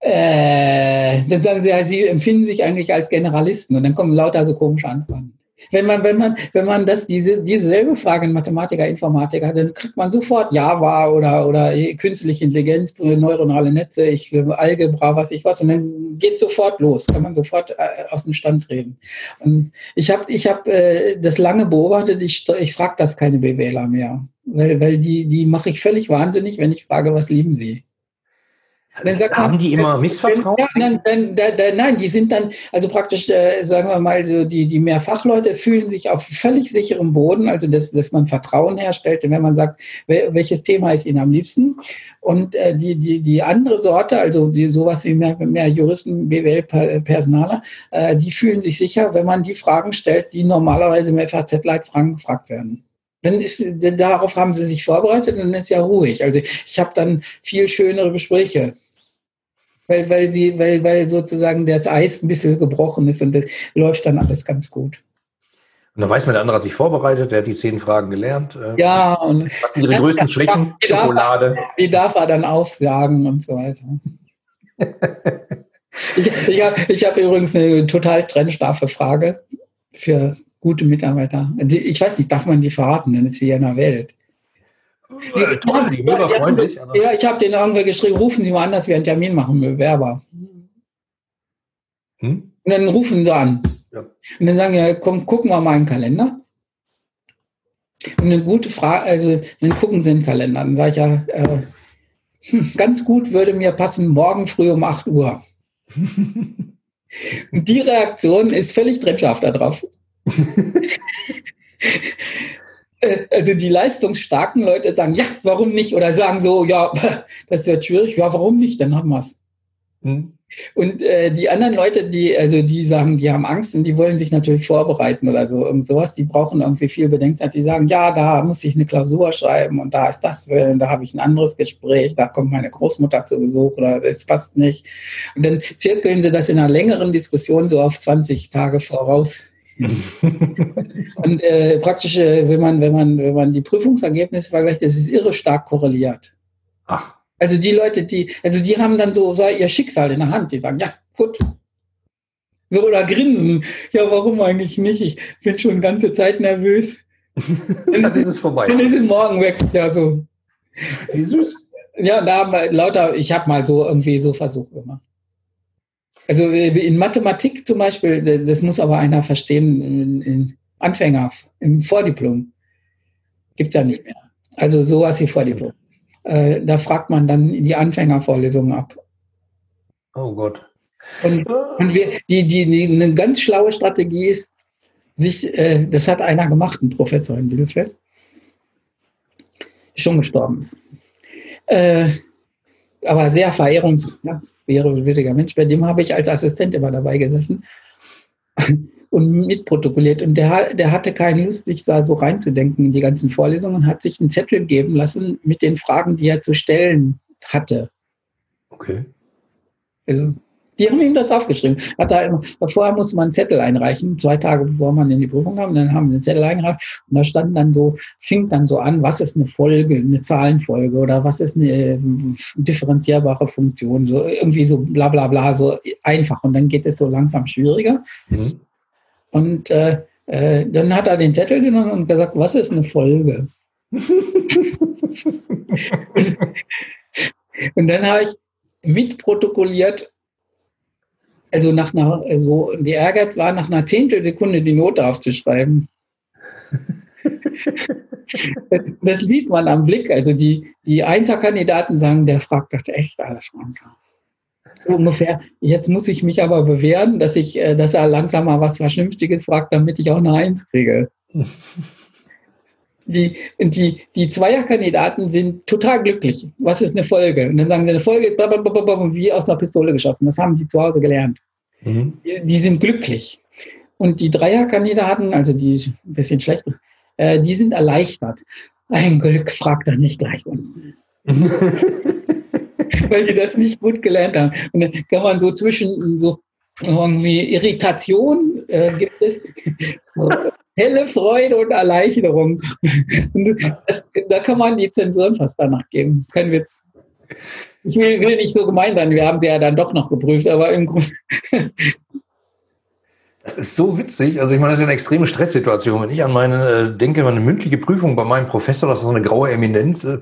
[SPEAKER 2] Äh, dann sagen sie, ja, sie empfinden sich eigentlich als Generalisten und dann kommen lauter so komische Anfragen. Wenn man, wenn man, wenn man das, diese, dieselbe Frage in Mathematiker, Informatiker, dann kriegt man sofort Java oder, oder künstliche Intelligenz, neuronale Netze, ich, Algebra, was ich was, und dann geht sofort los, kann man sofort äh, aus dem Stand reden. Und ich habe ich hab, äh, das lange beobachtet, ich, ich frage das keine BWLer mehr, weil, weil die, die mache ich völlig wahnsinnig, wenn ich frage, was lieben sie?
[SPEAKER 1] Dann sagt Haben man, die immer Missvertrauen?
[SPEAKER 2] Dann, dann, dann, nein, die sind dann, also praktisch, äh, sagen wir mal, so die, die mehr Fachleute fühlen sich auf völlig sicherem Boden, also dass, dass man Vertrauen herstellt, wenn man sagt, welches Thema ist ihnen am liebsten. Und äh, die, die, die andere Sorte, also die, sowas wie mehr, mehr Juristen, BWL-Personaler, äh, die fühlen sich sicher, wenn man die Fragen stellt, die normalerweise im FAZ-Leitfragen gefragt werden. Dann ist, darauf haben sie sich vorbereitet und dann ist ja ruhig. Also ich habe dann viel schönere Gespräche. Weil, weil, sie, weil, weil sozusagen das Eis ein bisschen gebrochen ist und das läuft dann alles ganz gut.
[SPEAKER 1] Und dann weiß man, der andere hat sich vorbereitet, der hat die zehn Fragen gelernt.
[SPEAKER 2] Äh, ja, und
[SPEAKER 1] was sind ihre größten Schrecken?
[SPEAKER 2] Die Schokolade. Darf, die darf er dann aufsagen und so weiter. ich ich habe hab übrigens eine total trennscharfe Frage für gute Mitarbeiter. Ich weiß nicht, darf man die verraten, dann ist sie ja in der Welt. Äh, toll, die mega freundlich. Ja, ich habe denen irgendwer geschrieben, rufen Sie mal an, dass wir einen Termin machen, Bewerber. Hm? Und dann rufen sie an. Ja. Und dann sagen ja, komm, gucken wir mal einen Kalender. Und eine gute Frage, also dann gucken sie den Kalender. Dann sage ich ja, äh, hm, ganz gut würde mir passen, morgen früh um 8 Uhr. Und die Reaktion ist völlig trennscharf darauf. Äh, also die leistungsstarken Leute sagen, ja, warum nicht? Oder sagen so, ja, das wird schwierig, ja, warum nicht? Dann haben wir es. Hm. Und äh, die anderen Leute, die, also die sagen, die haben Angst und die wollen sich natürlich vorbereiten oder so, irgend sowas, die brauchen irgendwie viel Bedenkzeit, die sagen, ja, da muss ich eine Klausur schreiben und da ist das Willen, da habe ich ein anderes Gespräch, da kommt meine Großmutter zu Besuch oder das passt nicht. Und dann zirkeln sie das in einer längeren Diskussion so auf 20 Tage voraus und äh, praktisch, äh, wenn man, wenn man, wenn man die Prüfungsergebnisse vergleicht, das ist irre stark korreliert. Ach. Also die Leute, die, also die haben dann so, ihr Schicksal in der Hand, die sagen, ja, gut. So oder grinsen. Ja, warum eigentlich nicht? Ich bin schon ganze Zeit nervös.
[SPEAKER 1] dann ist es vorbei.
[SPEAKER 2] Dann ist es morgen weg. Ja, so. Wie süß. Ja, da haben lauter, ich habe mal so irgendwie so Versuche gemacht. Also äh, in Mathematik zum Beispiel, das muss aber einer verstehen, in, Anfänger im Vordiplom gibt es ja nicht mehr. Also sowas wie Vordiplom. Äh, da fragt man dann die Anfängervorlesungen ab.
[SPEAKER 1] Oh Gott.
[SPEAKER 2] Und, und wir, die, die, die, eine ganz schlaue Strategie ist, sich, äh, das hat einer gemacht, ein Professor in Bielefeld, schon gestorben ist. Aber sehr verehrungswürdiger Mensch, bei dem habe ich als Assistent immer dabei gesessen und mitprotokolliert. Und der, der hatte keine Lust, sich da so reinzudenken in die ganzen Vorlesungen und hat sich einen Zettel geben lassen mit den Fragen, die er zu stellen hatte.
[SPEAKER 1] Okay.
[SPEAKER 2] Also die haben ihm das aufgeschrieben. Hat da immer, vorher musste man einen Zettel einreichen, zwei Tage bevor man in die Prüfung kam. Dann haben wir einen Zettel eingereicht und da stand dann so, fing dann so an, was ist eine Folge, eine Zahlenfolge oder was ist eine äh, differenzierbare Funktion, so irgendwie so bla bla bla, so einfach. Und dann geht es so langsam schwieriger. Mhm. Und äh, äh, dann hat er den Zettel genommen und gesagt, was ist eine Folge? und dann habe ich mitprotokolliert, also nach einer, also die Ehrgeiz war, nach einer Zehntelsekunde die Note aufzuschreiben. das sieht man am Blick. Also die, die Einserkandidaten sagen, der fragt doch echt alles runter. So ungefähr, jetzt muss ich mich aber bewähren, dass ich, äh, dass er langsam mal was Vernünftiges fragt, damit ich auch eine Eins kriege. Die, die, die Zweierkandidaten sind total glücklich. Was ist eine Folge? Und dann sagen sie, eine Folge ist wie aus einer Pistole geschossen. Das haben die zu Hause gelernt. Mhm. Die, die, sind glücklich. Und die Dreierkandidaten, also die ein bisschen schlechter, äh, die sind erleichtert. Ein Glück fragt er nicht gleich unten. Weil die das nicht gut gelernt haben. Und dann kann man so zwischen so irgendwie Irritation äh, gibt es helle Freude und Erleichterung. Das, da kann man die Zensuren fast danach geben. Kein Witz. Ich will, will, nicht so gemein sein, wir haben sie ja dann doch noch geprüft, aber im Grunde.
[SPEAKER 1] Das ist so witzig. Also ich meine, das ist eine extreme Stresssituation. Wenn ich an meine, äh, denke, meine mündliche Prüfung bei meinem Professor, das war so eine graue Eminenz, äh,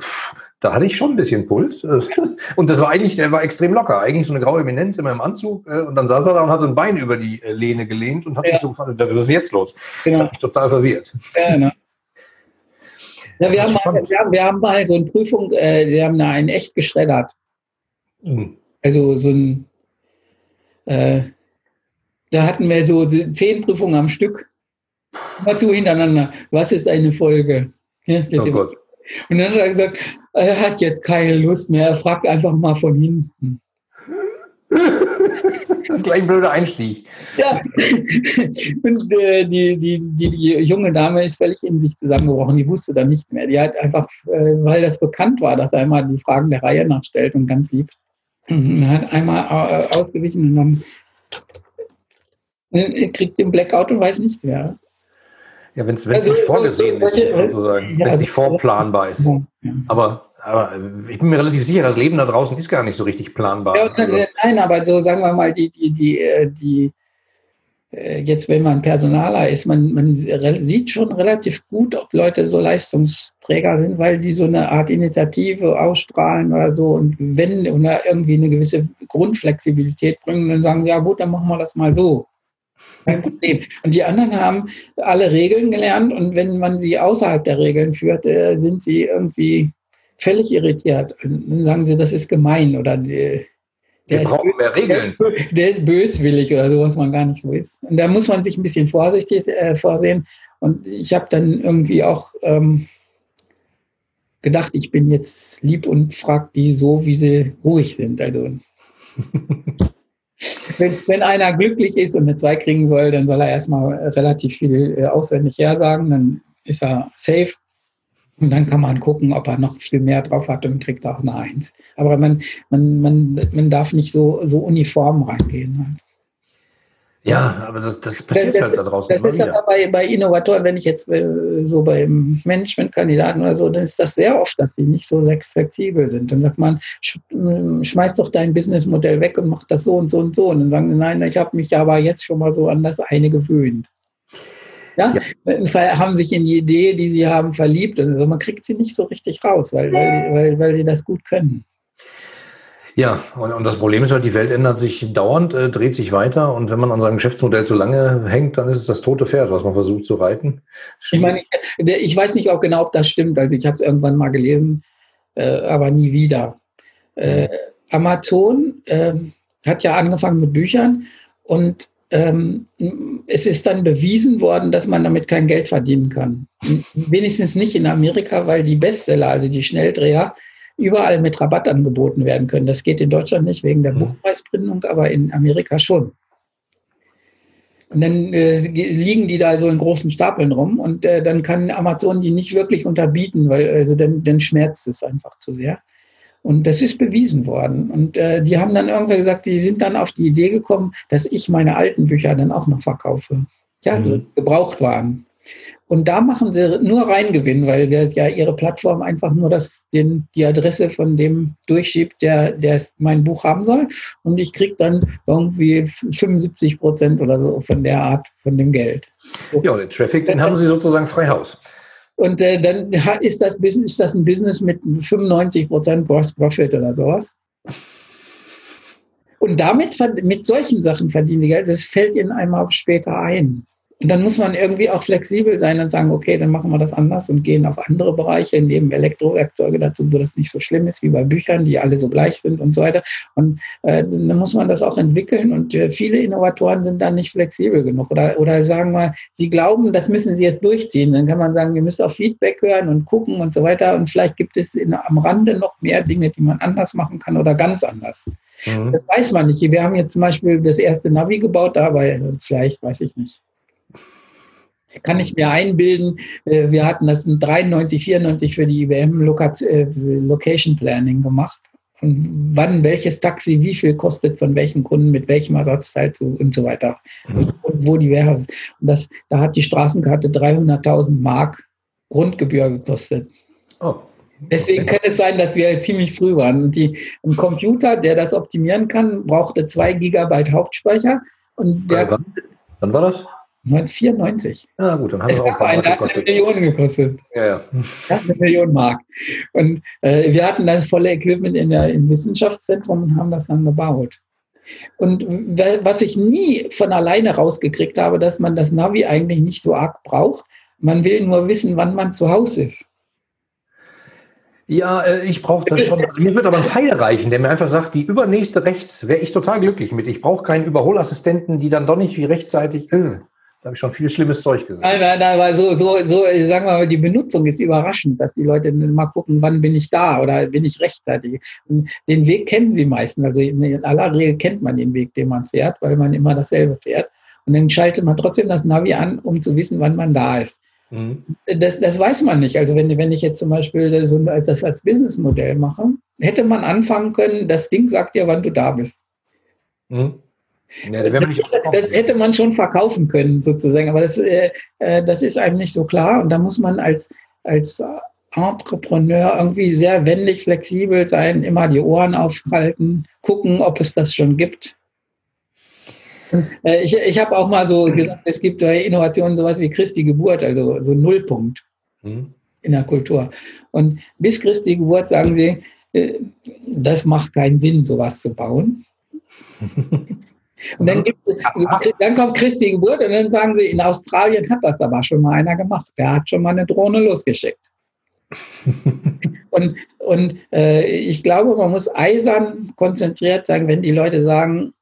[SPEAKER 1] da hatte ich schon ein bisschen Puls. Und das war eigentlich, der war extrem locker. Eigentlich so eine graue Eminenz in meinem Anzug. Äh, und dann saß er da und hat ein Bein über die Lehne gelehnt und hat ja. mich so gefragt, was ist jetzt los? Genau. Das hat mich total verwirrt. Ja, genau.
[SPEAKER 2] Ja, wir, haben mal, wir, haben, wir haben mal so eine Prüfung, äh, wir haben da einen echt geschreddert. Mhm. Also so ein, äh, da hatten wir so zehn Prüfungen am Stück. Immer so hintereinander. Was ist eine Folge? Ja, oh Gott. Und dann hat er gesagt, er hat jetzt keine Lust mehr, er fragt einfach mal von hinten.
[SPEAKER 1] Das ist gleich ein blöder Einstieg. Ja.
[SPEAKER 2] Und äh, die, die, die, die, junge Dame ist völlig in sich zusammengebrochen. Die wusste dann nichts mehr. Die hat einfach, äh, weil das bekannt war, dass er immer die Fragen der Reihe nachstellt und ganz lieb, hat einmal äh, ausgewichen und dann äh, kriegt den Blackout und weiß nicht wer.
[SPEAKER 1] Ja, wenn es also, nicht vorgesehen ist, sozusagen. Ja, wenn es also, nicht vorplanbar ist. Aber aber ich bin mir relativ sicher, das Leben da draußen ist gar nicht so richtig planbar. Ja,
[SPEAKER 2] also. Nein, aber so sagen wir mal, die, die, die, äh, die, äh, jetzt, wenn man Personaler ist, man, man sieht schon relativ gut, ob Leute so Leistungsträger sind, weil sie so eine Art Initiative ausstrahlen oder so und wenn oder irgendwie eine gewisse Grundflexibilität bringen, dann sagen sie, ja gut, dann machen wir das mal so. Kein Problem. Und die anderen haben alle Regeln gelernt und wenn man sie außerhalb der Regeln führt, äh, sind sie irgendwie völlig irritiert. Dann sagen sie, das ist gemein oder die,
[SPEAKER 1] wir brauchen mehr Regeln.
[SPEAKER 2] Der ist böswillig oder so, was man gar nicht so ist. Und da muss man sich ein bisschen vorsichtig äh, vorsehen. Und ich habe dann irgendwie auch ähm, gedacht, ich bin jetzt lieb und frage die so, wie sie ruhig sind. Also wenn, wenn, einer glücklich ist und eine 2 kriegen soll, dann soll er erstmal relativ viel äh, auswendig hersagen, dann ist er safe. Und dann kann man gucken, ob er noch viel mehr drauf hat und kriegt auch eine Eins. Aber man, man, man, man darf nicht so, so uniform reingehen.
[SPEAKER 1] Ja, aber das, das passiert das, halt da draußen.
[SPEAKER 2] Das ist aber bei, bei Innovatoren, wenn ich jetzt äh, so beim Managementkandidaten oder so, dann ist das sehr oft, dass die nicht so flexibel sind. Dann sagt man, äh, schmeiß doch dein Businessmodell weg und mach das so und so und so. Und dann sagen, nein, ich habe mich aber jetzt schon mal so an das eine gewöhnt. Ja? ja. Haben sich in die Idee, die sie haben, verliebt. Also man kriegt sie nicht so richtig raus, weil, weil, weil, weil sie das gut können.
[SPEAKER 1] Ja, und, und, das Problem ist halt, die Welt ändert sich dauernd, äh, dreht sich weiter und wenn man an seinem Geschäftsmodell zu lange hängt, dann ist es das tote Pferd, was man versucht zu reiten.
[SPEAKER 2] Ich meine, ich weiß nicht auch genau, ob das stimmt, also ich habe es irgendwann mal gelesen, äh, aber nie wieder. Äh, Amazon ähm, hat ja angefangen mit Büchern und ähm, es ist dann bewiesen worden, dass man damit kein Geld verdienen kann. Wenigstens nicht in Amerika, weil die Bestseller, also die Schnelldreher, überall mit Rabatt angeboten werden können. Das geht in Deutschland nicht wegen der mhm. Buchpreisbindung, aber in Amerika schon. Und dann äh, liegen die da so in großen Stapeln rum und äh, dann kann Amazon die nicht wirklich unterbieten, weil also dann, dann schmerzt es einfach zu sehr. Und das ist bewiesen worden. Und äh, die haben dann irgendwann gesagt, die sind dann auf die Idee gekommen, dass ich meine alten Bücher dann auch noch verkaufe. Ja, also mhm. gebraucht waren. Und da machen sie nur Reingewinn, weil ja ihre Plattform einfach nur das, den, die Adresse von dem durchschiebt, der, der mein Buch haben soll. Und ich kriege dann irgendwie 75 Prozent oder so von der Art von dem Geld.
[SPEAKER 1] Ja, den Traffic, den haben sie sozusagen frei Haus.
[SPEAKER 2] Und äh, dann ist das, Business, ist das ein Business mit 95 Prozent Gross Profit oder sowas. Und damit, mit solchen Sachen verdienen die Geld, das fällt ihnen einmal später ein. Und dann muss man irgendwie auch flexibel sein und sagen, okay, dann machen wir das anders und gehen auf andere Bereiche, nehmen Elektrowerkzeuge dazu, wo das nicht so schlimm ist wie bei Büchern, die alle so gleich sind und so weiter. Und äh, dann muss man das auch entwickeln. Und äh, viele Innovatoren sind dann nicht flexibel genug oder, oder sagen mal, sie glauben, das müssen sie jetzt durchziehen. Dann kann man sagen, ihr müsst auf Feedback hören und gucken und so weiter. Und vielleicht gibt es in, am Rande noch mehr Dinge, die man anders machen kann oder ganz anders. Mhm. Das weiß man nicht. Wir haben jetzt zum Beispiel das erste Navi gebaut, aber vielleicht weiß ich nicht kann ich mir einbilden, äh, wir hatten das in 93, 94 für die IBM äh, Location Planning gemacht. Und wann welches Taxi wie viel kostet, von welchen Kunden, mit welchem Ersatzteil und so weiter. Und, und wo die wäre. Und das, da hat die Straßenkarte 300.000 Mark Grundgebühr gekostet. Oh. Deswegen kann es sein, dass wir ziemlich früh waren. Und die, ein Computer, der das optimieren kann, brauchte 2 Gigabyte Hauptspeicher. Und der,
[SPEAKER 1] wann war das?
[SPEAKER 2] 1994.
[SPEAKER 1] Ja, gut, dann haben
[SPEAKER 2] es wir auch einen, eine Million gekostet.
[SPEAKER 1] Ja, ja.
[SPEAKER 2] eine Million Mark. Und äh, wir hatten das volle Equipment in der, im Wissenschaftszentrum und haben das dann gebaut. Und was ich nie von alleine rausgekriegt habe, dass man das Navi eigentlich nicht so arg braucht. Man will nur wissen, wann man zu Hause ist.
[SPEAKER 1] Ja, äh, ich brauche das schon. Also mir wird aber ein Pfeil reichen, der mir einfach sagt, die übernächste rechts wäre ich total glücklich mit. Ich brauche keinen Überholassistenten, die dann doch nicht wie rechtzeitig. Äh, da habe ich schon viel schlimmes Zeug gesagt.
[SPEAKER 2] Nein, nein, nein, weil so, so, so, sagen wir mal, die Benutzung ist überraschend, dass die Leute mal gucken, wann bin ich da oder bin ich rechtzeitig. Und den Weg kennen sie meistens. Also in aller Regel kennt man den Weg, den man fährt, weil man immer dasselbe fährt. Und dann schaltet man trotzdem das Navi an, um zu wissen, wann man da ist. Mhm. Das, das weiß man nicht. Also wenn, wenn ich jetzt zum Beispiel das, das als Businessmodell mache, hätte man anfangen können, das Ding sagt dir, wann du da bist. Mhm. Ja, das, das, hätte man schon verkaufen können, sozusagen, aber das, äh, äh, das ist einem nicht so klar und da muss man als, als Entrepreneur irgendwie sehr wendig, flexibel sein, immer die Ohren aufhalten, gucken, ob es das schon gibt. Äh, ich ich habe auch mal so gesagt, es gibt bei Innovationen sowas wie Christi Geburt, also so Nullpunkt mhm. in der Kultur. Und bis Christi Geburt sagen sie, äh, das macht keinen Sinn, sowas zu bauen. Und dann, gibt, dann kommt Christi Geburt und dann sagen sie, in Australien hat das aber schon mal einer gemacht. Der hat schon mal eine Drohne losgeschickt. und und äh, ich glaube, man muss eisern konzentriert sein, wenn die Leute sagen,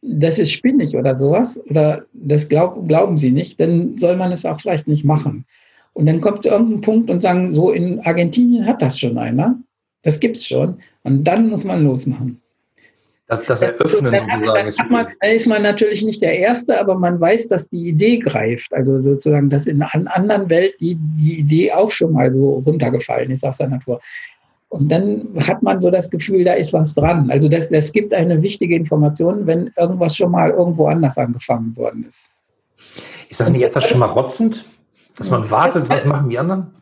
[SPEAKER 2] das ist spinnig oder sowas, oder das glaub, glauben sie nicht, dann soll man es auch vielleicht nicht machen. Und dann kommt zu irgendeinem Punkt und sagen, so in Argentinien hat das schon einer. Das gibt es schon. Und dann muss man losmachen.
[SPEAKER 1] Das, das Eröffnen
[SPEAKER 2] dann, sozusagen. Dann, man, ist man natürlich nicht der Erste, aber man weiß, dass die Idee greift. Also sozusagen, dass in einer anderen Welt die, die Idee auch schon mal so runtergefallen ist aus der Natur. Und dann hat man so das Gefühl, da ist was dran. Also das, das gibt eine wichtige Information, wenn irgendwas schon mal irgendwo anders angefangen worden ist.
[SPEAKER 1] Ist das nicht etwas schon mal rotzend? Dass man wartet, was machen die anderen?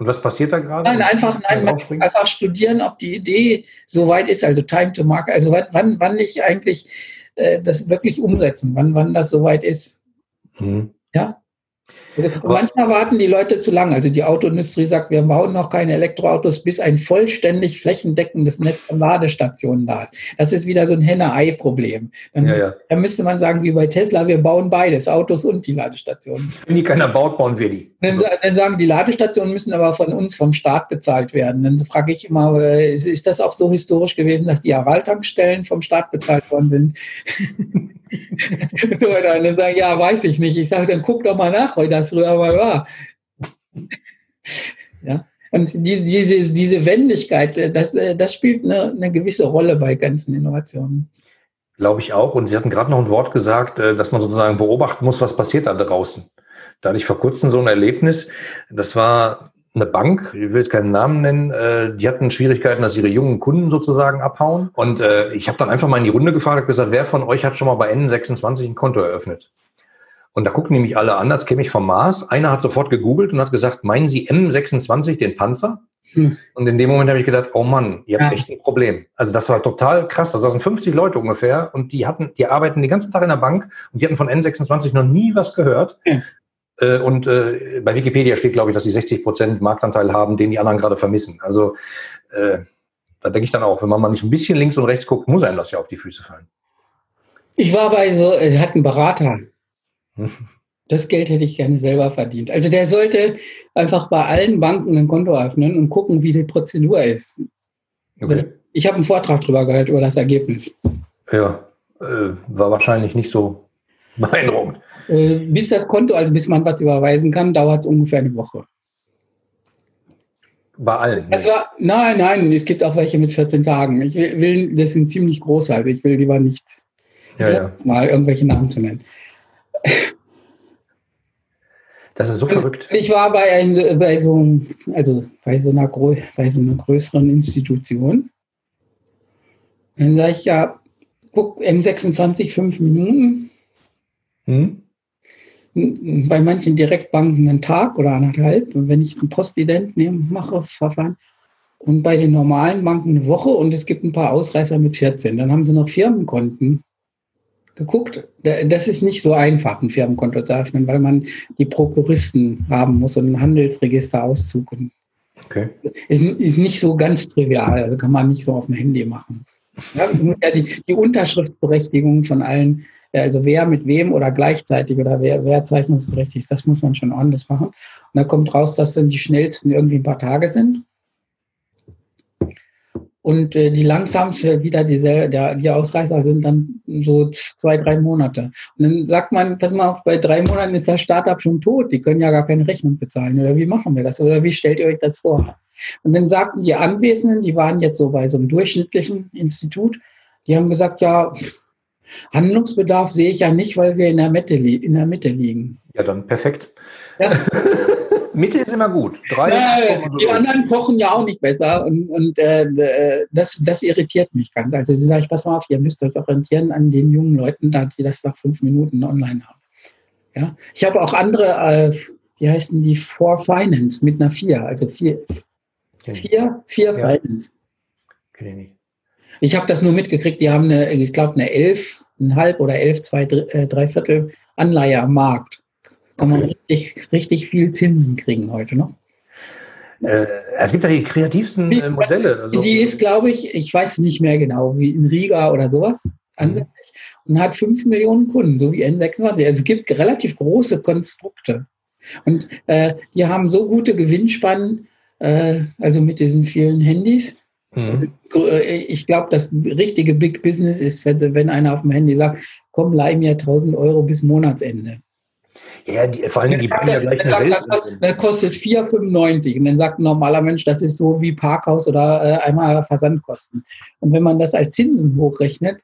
[SPEAKER 1] Und was passiert da gerade?
[SPEAKER 2] Nein, einfach, nein, einfach studieren, ob die Idee so weit ist, also Time to Market, also wann, wann ich eigentlich äh, das wirklich umsetzen, wann, wann das so weit ist. Hm. Ja, manchmal warten die Leute zu lange. Also die Autoindustrie sagt, wir bauen noch keine Elektroautos, bis ein vollständig flächendeckendes Netz von Ladestationen da ist. Das ist wieder so ein Henne-Ei-Problem. Dann, ja, ja. dann, müsste man sagen, wie bei Tesla, wir bauen beides, Autos und die Ladestationen.
[SPEAKER 1] Wenn die keiner baut, bauen wir die.
[SPEAKER 2] Dann, dann, sagen die Ladestationen müssen aber von uns, vom Staat bezahlt werden. Dann frage ich immer, äh, ist, ist das auch so historisch gewesen, dass die Aral-Tankstellen vom Staat bezahlt worden sind? so, dann sagen, ja, weiß ich nicht. Ich sage, dann guck doch mal nach, weil das früher mal war. ja. Und die, diese, diese Wendigkeit, das, das spielt eine, eine gewisse Rolle bei ganzen Innovationen.
[SPEAKER 1] Glaube ich auch. Und Sie hatten gerade noch ein Wort gesagt, äh, dass man sozusagen beobachten muss, was passiert da draußen. Da hatte ich vor kurzem so ein Erlebnis. Das war eine Bank, ich will jetzt keinen Namen nennen, äh, die hatten Schwierigkeiten, dass ihre jungen Kunden sozusagen abhauen. Und äh, ich habe dann einfach mal in die Runde gefragt, gesagt, wer von euch hat schon mal bei N26 ein Konto eröffnet? Und da gucken nämlich alle an, als käme ich vom Mars. Einer hat sofort gegoogelt und hat gesagt, meinen Sie M26 den Panzer? Hm. Und in dem Moment habe ich gedacht, oh Mann, ihr habt ja. echt ein Problem. Also das war total krass. Das sind 50 Leute ungefähr und die hatten, die arbeiten den ganzen Tag in der Bank und die hatten von N26 noch nie was gehört. Ja. Äh, und äh, bei Wikipedia steht, glaube ich, dass sie 60 Prozent Marktanteil haben, den die anderen gerade vermissen. Also äh, da denke ich dann auch, wenn man mal nicht ein bisschen links und rechts guckt, muss einem das ja auf die Füße fallen.
[SPEAKER 2] Ich war bei so, er hat einen Berater. Das Geld hätte ich gerne selber verdient. Also der sollte einfach bei allen Banken ein Konto öffnen und gucken, wie die Prozedur ist. Okay. Ich habe einen Vortrag darüber gehört, über das Ergebnis.
[SPEAKER 1] Ja, äh, war wahrscheinlich nicht so beeindruckend.
[SPEAKER 2] Äh, bis das Konto, also bis man was überweisen kann, dauert es ungefähr eine Woche.
[SPEAKER 1] Bei allen?
[SPEAKER 2] Das war, nein, nein, es gibt auch welche mit 14 Tagen. Ich will, das sind ziemlich große, also ich will lieber nicht
[SPEAKER 1] ja, ja.
[SPEAKER 2] mal irgendwelche Namen zu nennen.
[SPEAKER 1] Das ist so verrückt.
[SPEAKER 2] Ich war bei, ein, bei, so, also bei, so einer, bei so einer größeren Institution. Dann sage ich ja, guck, M26 fünf Minuten. Hm? Bei manchen Direktbanken einen Tag oder anderthalb. Wenn ich ein Postident nehme, mache, Verfahren. Und bei den normalen Banken eine Woche und es gibt ein paar Ausreißer mit 14. Dann haben sie noch Firmenkonten geguckt. Das ist nicht so einfach, ein Firmenkonto zu öffnen, weil man die Prokuristen haben muss und einen Handelsregisterauszug. Okay. Ist, ist nicht so ganz trivial, also kann man nicht so auf dem Handy machen. Ja, die, die Unterschriftsberechtigung von allen also wer mit wem oder gleichzeitig oder wer, wer zeichnungsberechtigt, das muss man schon ordentlich machen. Und da kommt raus, dass dann die schnellsten irgendwie ein paar Tage sind. Und äh, die langsamste wieder diese, der, die Ausreißer sind dann so zwei, drei Monate. Und dann sagt man, pass mal auf, bei drei Monaten ist das Startup schon tot. Die können ja gar keine Rechnung bezahlen. Oder wie machen wir das? Oder wie stellt ihr euch das vor? Und dann sagten die Anwesenden, die waren jetzt so bei so einem durchschnittlichen Institut, die haben gesagt, ja, Handlungsbedarf sehe ich ja nicht, weil wir in der Mitte, in der Mitte liegen.
[SPEAKER 1] Ja, dann perfekt. Ja. Mitte ist immer gut.
[SPEAKER 2] Drei ja, die so anderen kochen ja auch nicht besser und, und äh, das, das irritiert mich ganz. Also sie sage ich, pass mal auf, ihr müsst euch orientieren an den jungen Leuten, die das nach fünf Minuten online haben. Ja, ich habe auch andere, äh, wie heißen die, For Finance mit einer vier, also vier, vier, vier ja. Finance. Kenne ich nicht. Ich habe das nur mitgekriegt, die haben eine, ich glaube, eine 11 ein halb oder elf, zwei, äh, drei Viertel Anleihe am Markt. Kann man richtig, richtig viel Zinsen kriegen heute noch.
[SPEAKER 1] Äh, es gibt ja die kreativsten äh, Modelle.
[SPEAKER 2] Also. Die ist, glaube ich, ich weiß nicht mehr genau, wie in Riga oder sowas ansässig und hat 5 Millionen Kunden, so wie N26. Also es gibt relativ große Konstrukte. Und äh, die haben so gute Gewinnspannen, äh, also mit diesen vielen Handys. Mhm. Äh, ich glaube, das richtige Big Business ist, wenn, wenn einer auf dem Handy sagt, komm, leih mir 1000 Euro bis Monatsende.
[SPEAKER 1] Ja, die, vor allem die bringen ja gleich eine
[SPEAKER 2] Welt. Das kostet 4,95 und dann sagt ein normaler Mensch, das ist so wie Parkhaus oder äh, einmal Versandkosten. Und wenn man das als Zinsen hochrechnet,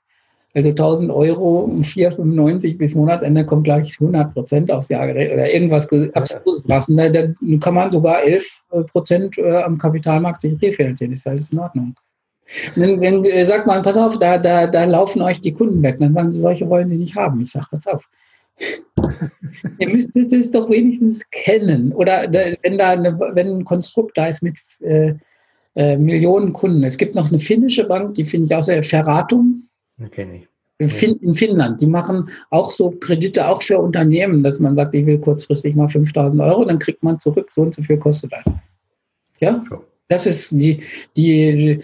[SPEAKER 2] also 1000 Euro, 4,95 bis Monatsende kommt gleich 100 Prozent aufs Jahr gerechnet oder irgendwas absurdes lassen. Da, da, kann man sogar 11 äh, Prozent äh, am Kapitalmarkt sich refinanzieren. Ist alles in Ordnung. Dann, dann äh, sagt man, pass auf, da, da, da laufen euch die Kunden weg. Dann sagen sie, solche wollen sie nicht haben. Ich sage, pass auf. Ihr müsstet es doch wenigstens kennen. Oder wenn da eine, wenn ein Konstrukt da ist mit äh, äh, Millionen Kunden. Es gibt noch eine finnische Bank, die finde ich auch sehr, Ferratum.
[SPEAKER 1] Kenne ich.
[SPEAKER 2] In, fin in Finnland. Die machen auch so Kredite auch für Unternehmen, dass man sagt, ich will kurzfristig mal 5000 Euro, dann kriegt man zurück, so und so viel kostet das. Ja? Das ist die, die,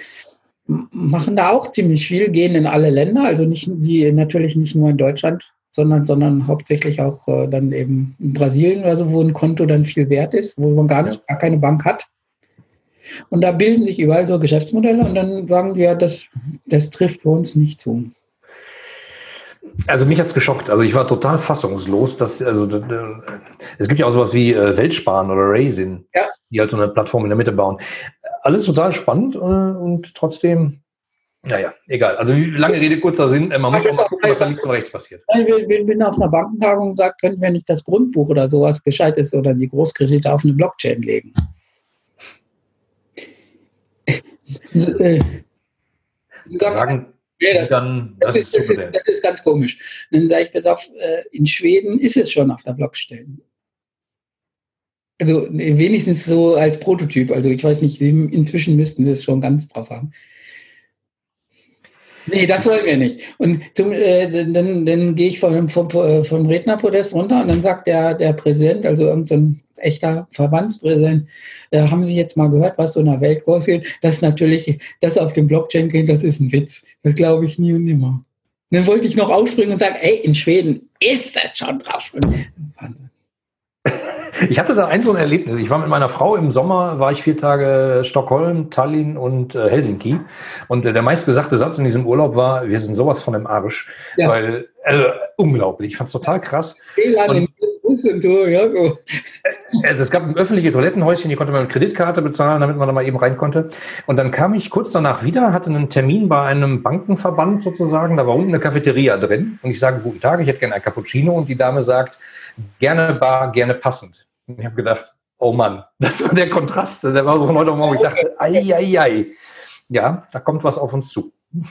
[SPEAKER 2] machen da auch ziemlich viel, gehen in alle Länder, also nicht, die natürlich nicht nur in Deutschland, sondern, sondern hauptsächlich auch äh, dann eben in Brasilien oder so, wo ein Konto dann viel wert ist, wo man gar nicht, ja. gar keine Bank hat. Und da bilden sich überall so Geschäftsmodelle und dann sagen wir, das, das trifft für uns nicht zu.
[SPEAKER 1] Also mich hat es geschockt. Also ich war total fassungslos. Dass, also, es gibt ja auch sowas wie äh, Weltsparen oder Raisin, ja. die halt so eine Plattform in der Mitte bauen. Alles total spannend äh, und trotzdem, naja, egal. Also lange Rede, kurzer Sinn. Äh, man muss auch mal gucken, was da links und rechts passiert.
[SPEAKER 2] Wir, wir bin auf einer Bankentagung und sagt, könnten wir nicht das Grundbuch oder sowas gescheit ist oder die Großkredite auf eine Blockchain legen.
[SPEAKER 1] Äh, Sagen,
[SPEAKER 2] ja, das, dann, das, das, ist, ist, das, ist, ganz komisch. Dann sage ich, pass auf, äh, in Schweden ist es schon auf der Blockchain. Also wenigstens so als Prototyp. Also ich weiß nicht, inzwischen müssten sie es schon ganz drauf haben. Nee, das wollen wir nicht. Und zum, äh, dann, dann gehe ich vom, vom, äh, vom Rednerpodest runter und dann sagt der, der Präsident, also irgendein echter Verbandspräsident, äh, haben Sie jetzt mal gehört, was so in der Welt vorgeht? Das natürlich, das auf dem Blockchain geht, das ist ein Witz. Das glaube ich nie und nimmer. dann wollte ich noch aufspringen und sagen, ey, in Schweden ist das schon drauf. Wahnsinn.
[SPEAKER 1] Ich hatte da ein so ein Erlebnis. Ich war mit meiner Frau im Sommer, war ich vier Tage Stockholm, Tallinn und äh, Helsinki. Und äh, der meistgesagte Satz in diesem Urlaub war, wir sind sowas von im Arsch. Ja. Weil, also unglaublich. Ich fand es total krass. Und, so. Also es gab öffentliche Toilettenhäuschen, die konnte man mit Kreditkarte bezahlen, damit man da mal eben rein konnte. Und dann kam ich kurz danach wieder, hatte einen Termin bei einem Bankenverband sozusagen. Da war unten eine Cafeteria drin. Und ich sage, guten Tag, ich hätte gerne ein Cappuccino. Und die Dame sagt, gerne bar, gerne passend. Und ich habe gedacht, oh Mann, das war der Kontrast. Der war so von heute Morgen. Ich dachte, ei, ei, ei. Ja, da kommt was auf uns zu.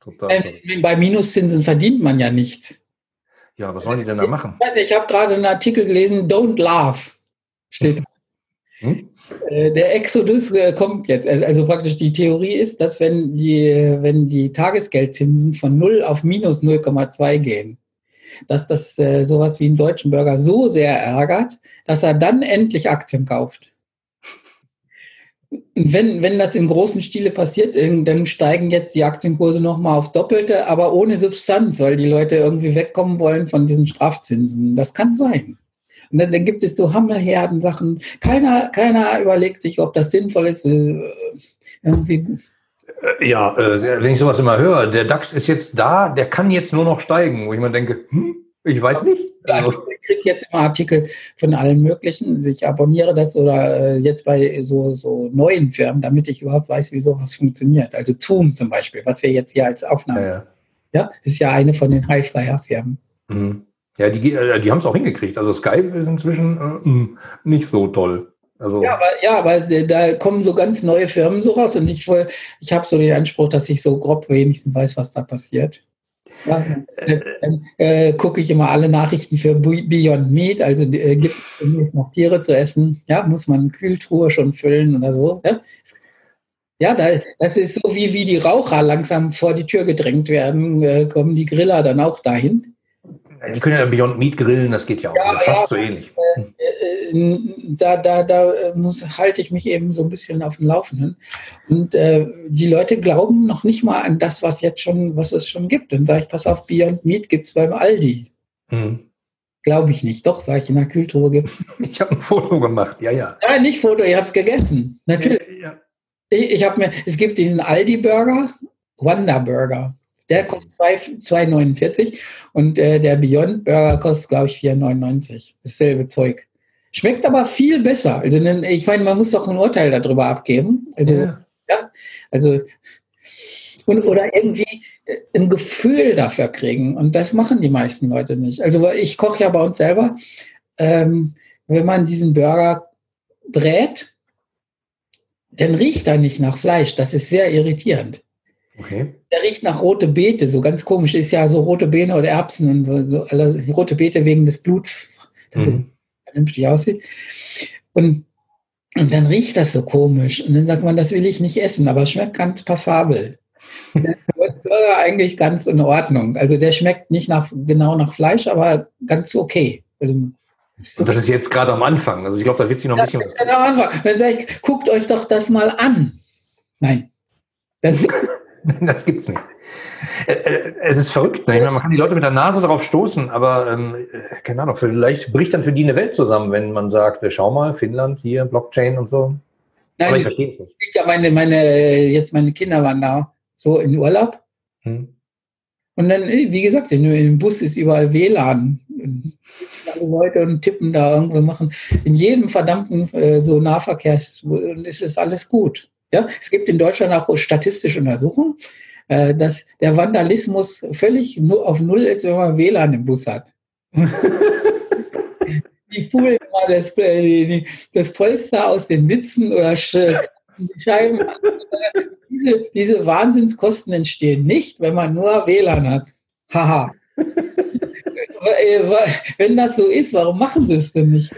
[SPEAKER 2] Total. Ähm, bei Minuszinsen verdient man ja nichts.
[SPEAKER 1] Ja, was sollen die denn da machen?
[SPEAKER 2] Ich, ich habe gerade einen Artikel gelesen, Don't Laugh steht. Hm? Äh, der Exodus äh, kommt jetzt. Also praktisch die Theorie ist, dass wenn die, wenn die Tagesgeldzinsen von 0 auf minus 0,2 gehen, dass das äh, sowas wie einen deutschen Bürger so sehr ärgert, dass er dann endlich Aktien kauft. Wenn, wenn das in großen Stile passiert, dann steigen jetzt die Aktienkurse nochmal aufs Doppelte, aber ohne Substanz, weil die Leute irgendwie wegkommen wollen von diesen Strafzinsen. Das kann sein. Und dann, dann gibt es so Hammelherden Sachen. Keiner, keiner überlegt sich, ob das sinnvoll ist. Äh, irgendwie
[SPEAKER 1] ja, äh, wenn ich sowas immer höre, der DAX ist jetzt da, der kann jetzt nur noch steigen, wo ich mir denke, hm, ich weiß nicht.
[SPEAKER 2] Also, ich kriege jetzt immer Artikel von allen möglichen. Ich abonniere das oder äh, jetzt bei so, so neuen Firmen, damit ich überhaupt weiß, wie sowas funktioniert. Also Zoom zum Beispiel, was wir jetzt hier als Aufnahme. Ja, ja. ja ist ja eine von den Highflyer-Firmen.
[SPEAKER 1] Mhm. Ja, die, die haben es auch hingekriegt. Also Skype ist inzwischen äh, hm, nicht so toll.
[SPEAKER 2] Also ja, aber, ja, aber da kommen so ganz neue Firmen so raus und ich, ich habe so den Anspruch, dass ich so grob wenigstens weiß, was da passiert. Ja, dann äh, gucke ich immer alle Nachrichten für Beyond Meat, also äh, gibt es noch Tiere zu essen, ja, muss man eine Kühltruhe schon füllen oder so. Ja? Ja, da, das ist so wie, wie die Raucher langsam vor die Tür gedrängt werden, äh, kommen die Griller dann auch dahin.
[SPEAKER 1] Die können ja Beyond Meat grillen, das geht ja auch. Ja, fast ja, so ähnlich.
[SPEAKER 2] Äh, äh, da da, da äh, muss, halte ich mich eben so ein bisschen auf dem Laufenden. Und äh, die Leute glauben noch nicht mal an das, was jetzt schon, was es schon gibt. Dann sage ich, pass auf, Beyond Meat gibt es beim Aldi. Hm. Glaube ich nicht. Doch, sage ich, in der Kühltruhe gibt es.
[SPEAKER 1] Ich habe ein Foto gemacht, ja, ja.
[SPEAKER 2] Ja, nicht Foto, ich habe es gegessen. Natürlich. Ja. Ich, ich habe mir, es gibt diesen Aldi-Burger, Wonder Burger. Der kostet 2,49 und äh, der Beyond Burger kostet, glaube ich, 4,99. Dasselbe Zeug. Schmeckt aber viel besser. Also ich meine, man muss doch ein Urteil darüber abgeben. Also, ja. ja also und, oder irgendwie äh, ein Gefühl dafür kriegen. Und das machen die meisten Leute nicht. Also ich koche ja bei uns selber. Ähm, wenn man diesen Burger brät, dann riecht er nicht nach Fleisch. Das ist sehr irritierend. Okay. Der riecht nach rote Beete, so ganz komisch. Ist ja so rote Beete oder Erbsen und so, also rote Beete wegen des Bluts, das mhm. vernünftig aussieht. Und, und dann riecht das so komisch. Und dann sagt man, das will ich nicht essen, aber es schmeckt ganz passabel. der Burger eigentlich ganz in Ordnung. Also der schmeckt nicht nach, genau nach Fleisch, aber ganz okay. Also,
[SPEAKER 1] und das ist jetzt gerade am Anfang. Also ich glaube, da wird sich noch ein bisschen was. Am
[SPEAKER 2] Anfang. Dann sage ich, guckt euch doch das mal an. Nein. Das
[SPEAKER 1] das gibt's nicht. Äh, äh, es ist verrückt. Ne? Man kann die Leute mit der Nase darauf stoßen, aber ähm, äh, keine Ahnung, vielleicht bricht dann für die eine Welt zusammen, wenn man sagt, schau mal, Finnland, hier, Blockchain und so.
[SPEAKER 2] Nein, aber ich verstehe es nicht. Ja, meine, meine, jetzt meine Kinder waren da so in Urlaub. Hm. Und dann, wie gesagt, in, im Bus ist überall WLAN. Alle Leute und tippen da irgendwo machen. In jedem verdammten äh, so Nahverkehrs ist es alles gut. Ja, es gibt in Deutschland auch statistische Untersuchungen, äh, dass der Vandalismus völlig nur auf Null ist, wenn man WLAN im Bus hat. die fuhren mal das, das Polster aus den Sitzen oder Scheiben. diese, diese Wahnsinnskosten entstehen nicht, wenn man nur WLAN hat. Haha. Äh, wenn das so ist, warum machen sie es denn nicht?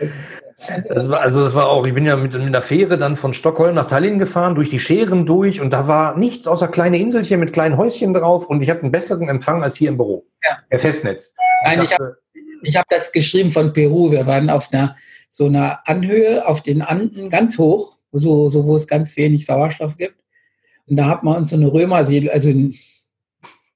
[SPEAKER 1] Das war, also das war auch, ich bin ja mit, mit einer Fähre dann von Stockholm nach Tallinn gefahren, durch die Scheren durch und da war nichts außer kleine Inselchen mit kleinen Häuschen drauf und ich hatte einen besseren Empfang als hier im Büro. Ja. Per Festnetz.
[SPEAKER 2] Nein, ich habe hab das geschrieben von Peru. Wir waren auf einer so einer Anhöhe auf den Anden ganz hoch, so, so wo es ganz wenig Sauerstoff gibt. Und da hat man uns so eine Römersiedlung, also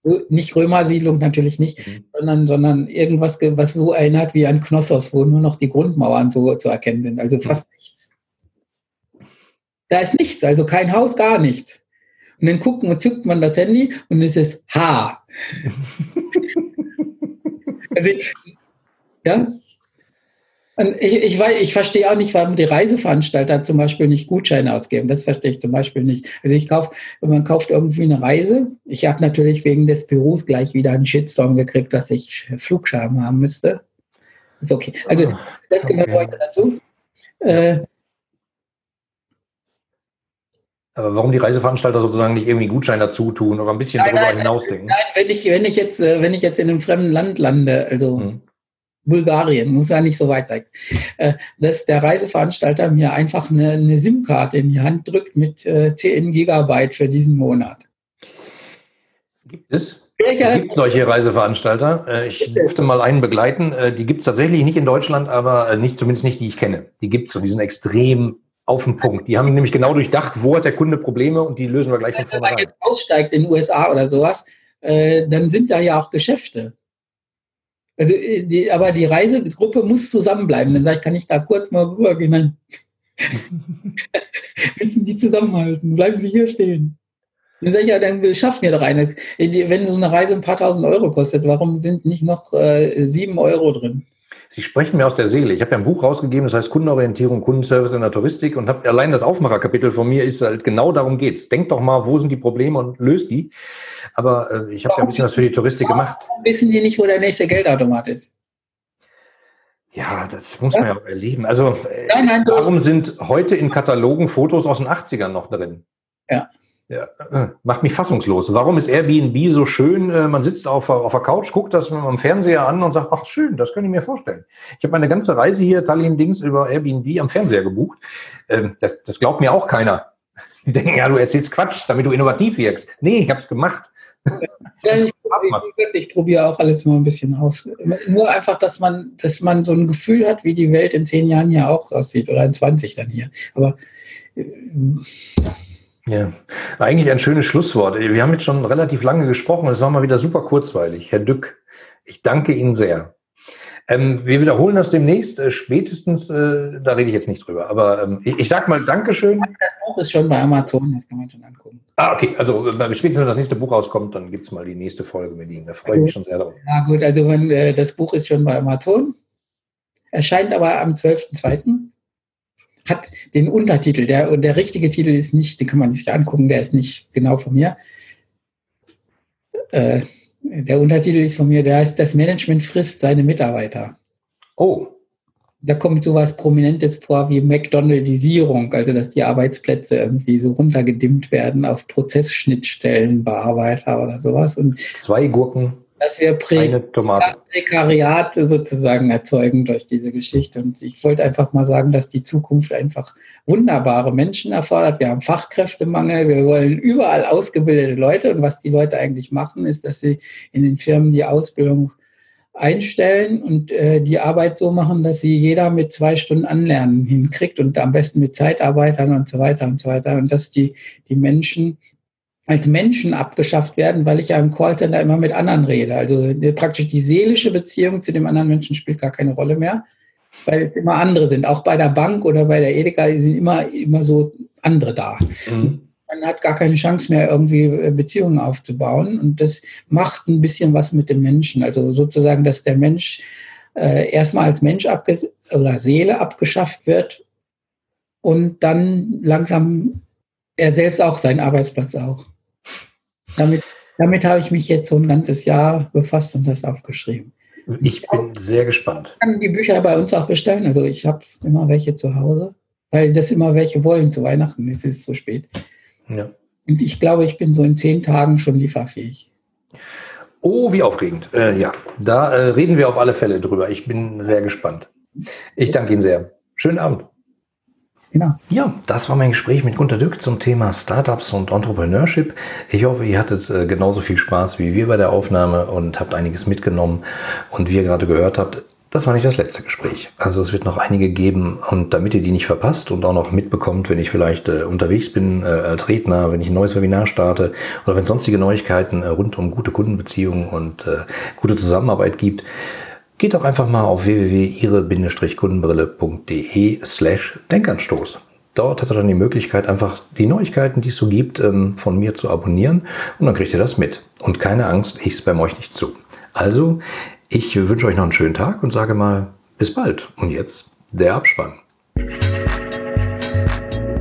[SPEAKER 2] so, nicht Römersiedlung natürlich nicht, mhm. sondern, sondern irgendwas, was so erinnert wie an Knossos, wo nur noch die Grundmauern so zu erkennen sind. Also fast mhm. nichts. Da ist nichts, also kein Haus, gar nichts. Und dann guckt und zückt man das Handy und es ist H. also, ja, ich, ich, weiß, ich verstehe auch nicht, warum die Reiseveranstalter zum Beispiel nicht Gutscheine ausgeben. Das verstehe ich zum Beispiel nicht. Also ich kaufe, wenn man kauft irgendwie eine Reise, ich habe natürlich wegen des Büros gleich wieder einen Shitstorm gekriegt, dass ich Flugscham haben müsste. Ist okay. Also ah, das gehört okay. heute dazu. Äh,
[SPEAKER 1] aber warum die Reiseveranstalter sozusagen nicht irgendwie Gutscheine dazu tun oder ein bisschen nein, darüber hinausdenken?
[SPEAKER 2] Nein, wenn ich, wenn ich jetzt, äh, wenn ich jetzt in einem fremden Land lande, also hm. Bulgarien, muss ja nicht so weit sein, äh, dass der Reiseveranstalter mir einfach eine, eine SIM-Karte in die Hand drückt mit äh, 10 Gigabyte für diesen Monat.
[SPEAKER 1] Gibt es? Es gibt solche Reiseveranstalter. Äh, ich durfte mal einen begleiten. Äh, die gibt es tatsächlich nicht in Deutschland, aber nicht, zumindest nicht, die ich kenne. Die gibt es und die sind extrem auf den Punkt. Die haben nämlich genau durchdacht, wo hat der Kunde Probleme und die lösen wir gleich von vornherein. Wenn man jetzt
[SPEAKER 2] aussteigt in den USA oder sowas, dann sind da ja auch Geschäfte. Also, äh, die, aber die Reisegruppe muss zusammenbleiben. Dann sage ich, kann ich da kurz mal rübergehen? Nein. Müssen die zusammenhalten? Bleiben Sie hier stehen. Dann sage ich, ja, dann schaffen wir doch eine. Wenn so eine Reise ein paar tausend Euro kostet, warum sind nicht noch äh, sieben Euro drin?
[SPEAKER 1] Sie sprechen mir aus der Seele. Ich habe ja ein Buch rausgegeben, das heißt Kundenorientierung, Kundenservice in der Touristik und habe allein das Aufmacherkapitel von mir ist halt genau darum geht's. Denkt doch mal, wo sind die Probleme und löst die. Aber äh, ich habe ja ein bisschen was für die Touristik gemacht.
[SPEAKER 2] Wissen die nicht, wo der nächste Geldautomat ist?
[SPEAKER 1] Ja, das muss man ja auch erleben. Also äh, nein, nein, warum sind heute in Katalogen Fotos aus den 80ern noch drin?
[SPEAKER 2] Ja.
[SPEAKER 1] Ja, äh, macht mich fassungslos. Warum ist Airbnb so schön? Äh, man sitzt auf, auf der Couch, guckt das am Fernseher an und sagt, ach schön, das könnte ich mir vorstellen. Ich habe meine ganze Reise hier, Tallinn-Dings, über Airbnb am Fernseher gebucht. Ähm, das, das glaubt mir auch keiner. Die denken, ja, du erzählst Quatsch, damit du innovativ wirkst. Nee, ich habe es gemacht.
[SPEAKER 2] Ja, ich, ich, probiere auch alles mal ein bisschen aus. Nur einfach, dass man, dass man so ein Gefühl hat, wie die Welt in zehn Jahren hier auch aussieht oder in 20 dann hier. Aber äh,
[SPEAKER 1] ja, eigentlich ein schönes Schlusswort. Wir haben jetzt schon relativ lange gesprochen. Es war mal wieder super kurzweilig. Herr Dück, ich danke Ihnen sehr. Ähm, wir wiederholen das demnächst, äh, spätestens, äh, da rede ich jetzt nicht drüber. Aber ähm, ich, ich sag mal Dankeschön.
[SPEAKER 2] Das Buch ist schon bei Amazon, das kann man schon angucken.
[SPEAKER 1] Ah, okay. Also äh, spätestens, wenn das nächste Buch rauskommt, dann gibt es mal die nächste Folge mit Ihnen. Da freue ich mich schon sehr drauf.
[SPEAKER 2] Ja gut, also wenn, äh, das Buch ist schon bei Amazon, erscheint aber am 12.02. Hat den Untertitel, der, der richtige Titel ist nicht, den kann man sich angucken, der ist nicht genau von mir. Äh, der Untertitel ist von mir, der heißt Das Management frisst seine Mitarbeiter.
[SPEAKER 1] Oh.
[SPEAKER 2] Da kommt sowas Prominentes vor wie McDonaldisierung, also dass die Arbeitsplätze irgendwie so runtergedimmt werden auf Prozessschnittstellenbearbeiter oder sowas. Und
[SPEAKER 1] Zwei Gurken
[SPEAKER 2] dass wir Prä Prekariat sozusagen erzeugen durch diese Geschichte. Und ich wollte einfach mal sagen, dass die Zukunft einfach wunderbare Menschen erfordert. Wir haben Fachkräftemangel, wir wollen überall ausgebildete Leute. Und was die Leute eigentlich machen, ist, dass sie in den Firmen die Ausbildung einstellen und äh, die Arbeit so machen, dass sie jeder mit zwei Stunden Anlernen hinkriegt und am besten mit Zeitarbeitern und so weiter und so weiter. Und dass die, die Menschen als Menschen abgeschafft werden, weil ich ja im Callcenter immer mit anderen rede. Also praktisch die seelische Beziehung zu dem anderen Menschen spielt gar keine Rolle mehr, weil es immer andere sind. Auch bei der Bank oder bei der Edeka sind immer, immer so andere da. Mhm. Man hat gar keine Chance mehr, irgendwie äh, Beziehungen aufzubauen. Und das macht ein bisschen was mit dem Menschen. Also sozusagen, dass der Mensch äh, erstmal als Mensch oder Seele abgeschafft wird und dann langsam er selbst auch seinen Arbeitsplatz auch. Damit, damit habe ich mich jetzt so ein ganzes Jahr befasst und das aufgeschrieben.
[SPEAKER 1] Ich bin sehr gespannt.
[SPEAKER 2] Ich kann die Bücher bei uns auch bestellen. Also ich habe immer welche zu Hause, weil das immer welche wollen zu Weihnachten. Es ist zu spät. Ja. Und ich glaube, ich bin so in zehn Tagen schon lieferfähig.
[SPEAKER 1] Oh, wie aufregend. Äh, ja, da äh, reden wir auf alle Fälle drüber. Ich bin sehr gespannt. Ich danke Ihnen sehr. Schönen Abend. Genau. Ja, das war mein Gespräch mit Gunter Dück zum Thema Startups und Entrepreneurship. Ich hoffe, ihr hattet äh, genauso viel Spaß wie wir bei der Aufnahme und habt einiges mitgenommen. Und wie ihr gerade gehört habt, das war nicht das letzte Gespräch. Also es wird noch einige geben und damit ihr die nicht verpasst und auch noch mitbekommt, wenn ich vielleicht äh, unterwegs bin äh, als Redner, wenn ich ein neues Webinar starte oder wenn es sonstige Neuigkeiten äh, rund um gute Kundenbeziehungen und äh, gute Zusammenarbeit gibt, geht doch einfach mal auf www.ihre-kundenbrille.de slash Denkanstoß. Dort hat er dann die Möglichkeit, einfach die Neuigkeiten, die es so gibt, ähm, von mir zu abonnieren und dann kriegt ihr das mit. Und keine Angst, ich spam euch nicht zu. Also, ich wünsche euch noch einen schönen Tag und sage mal bis bald. Und jetzt der Abspann.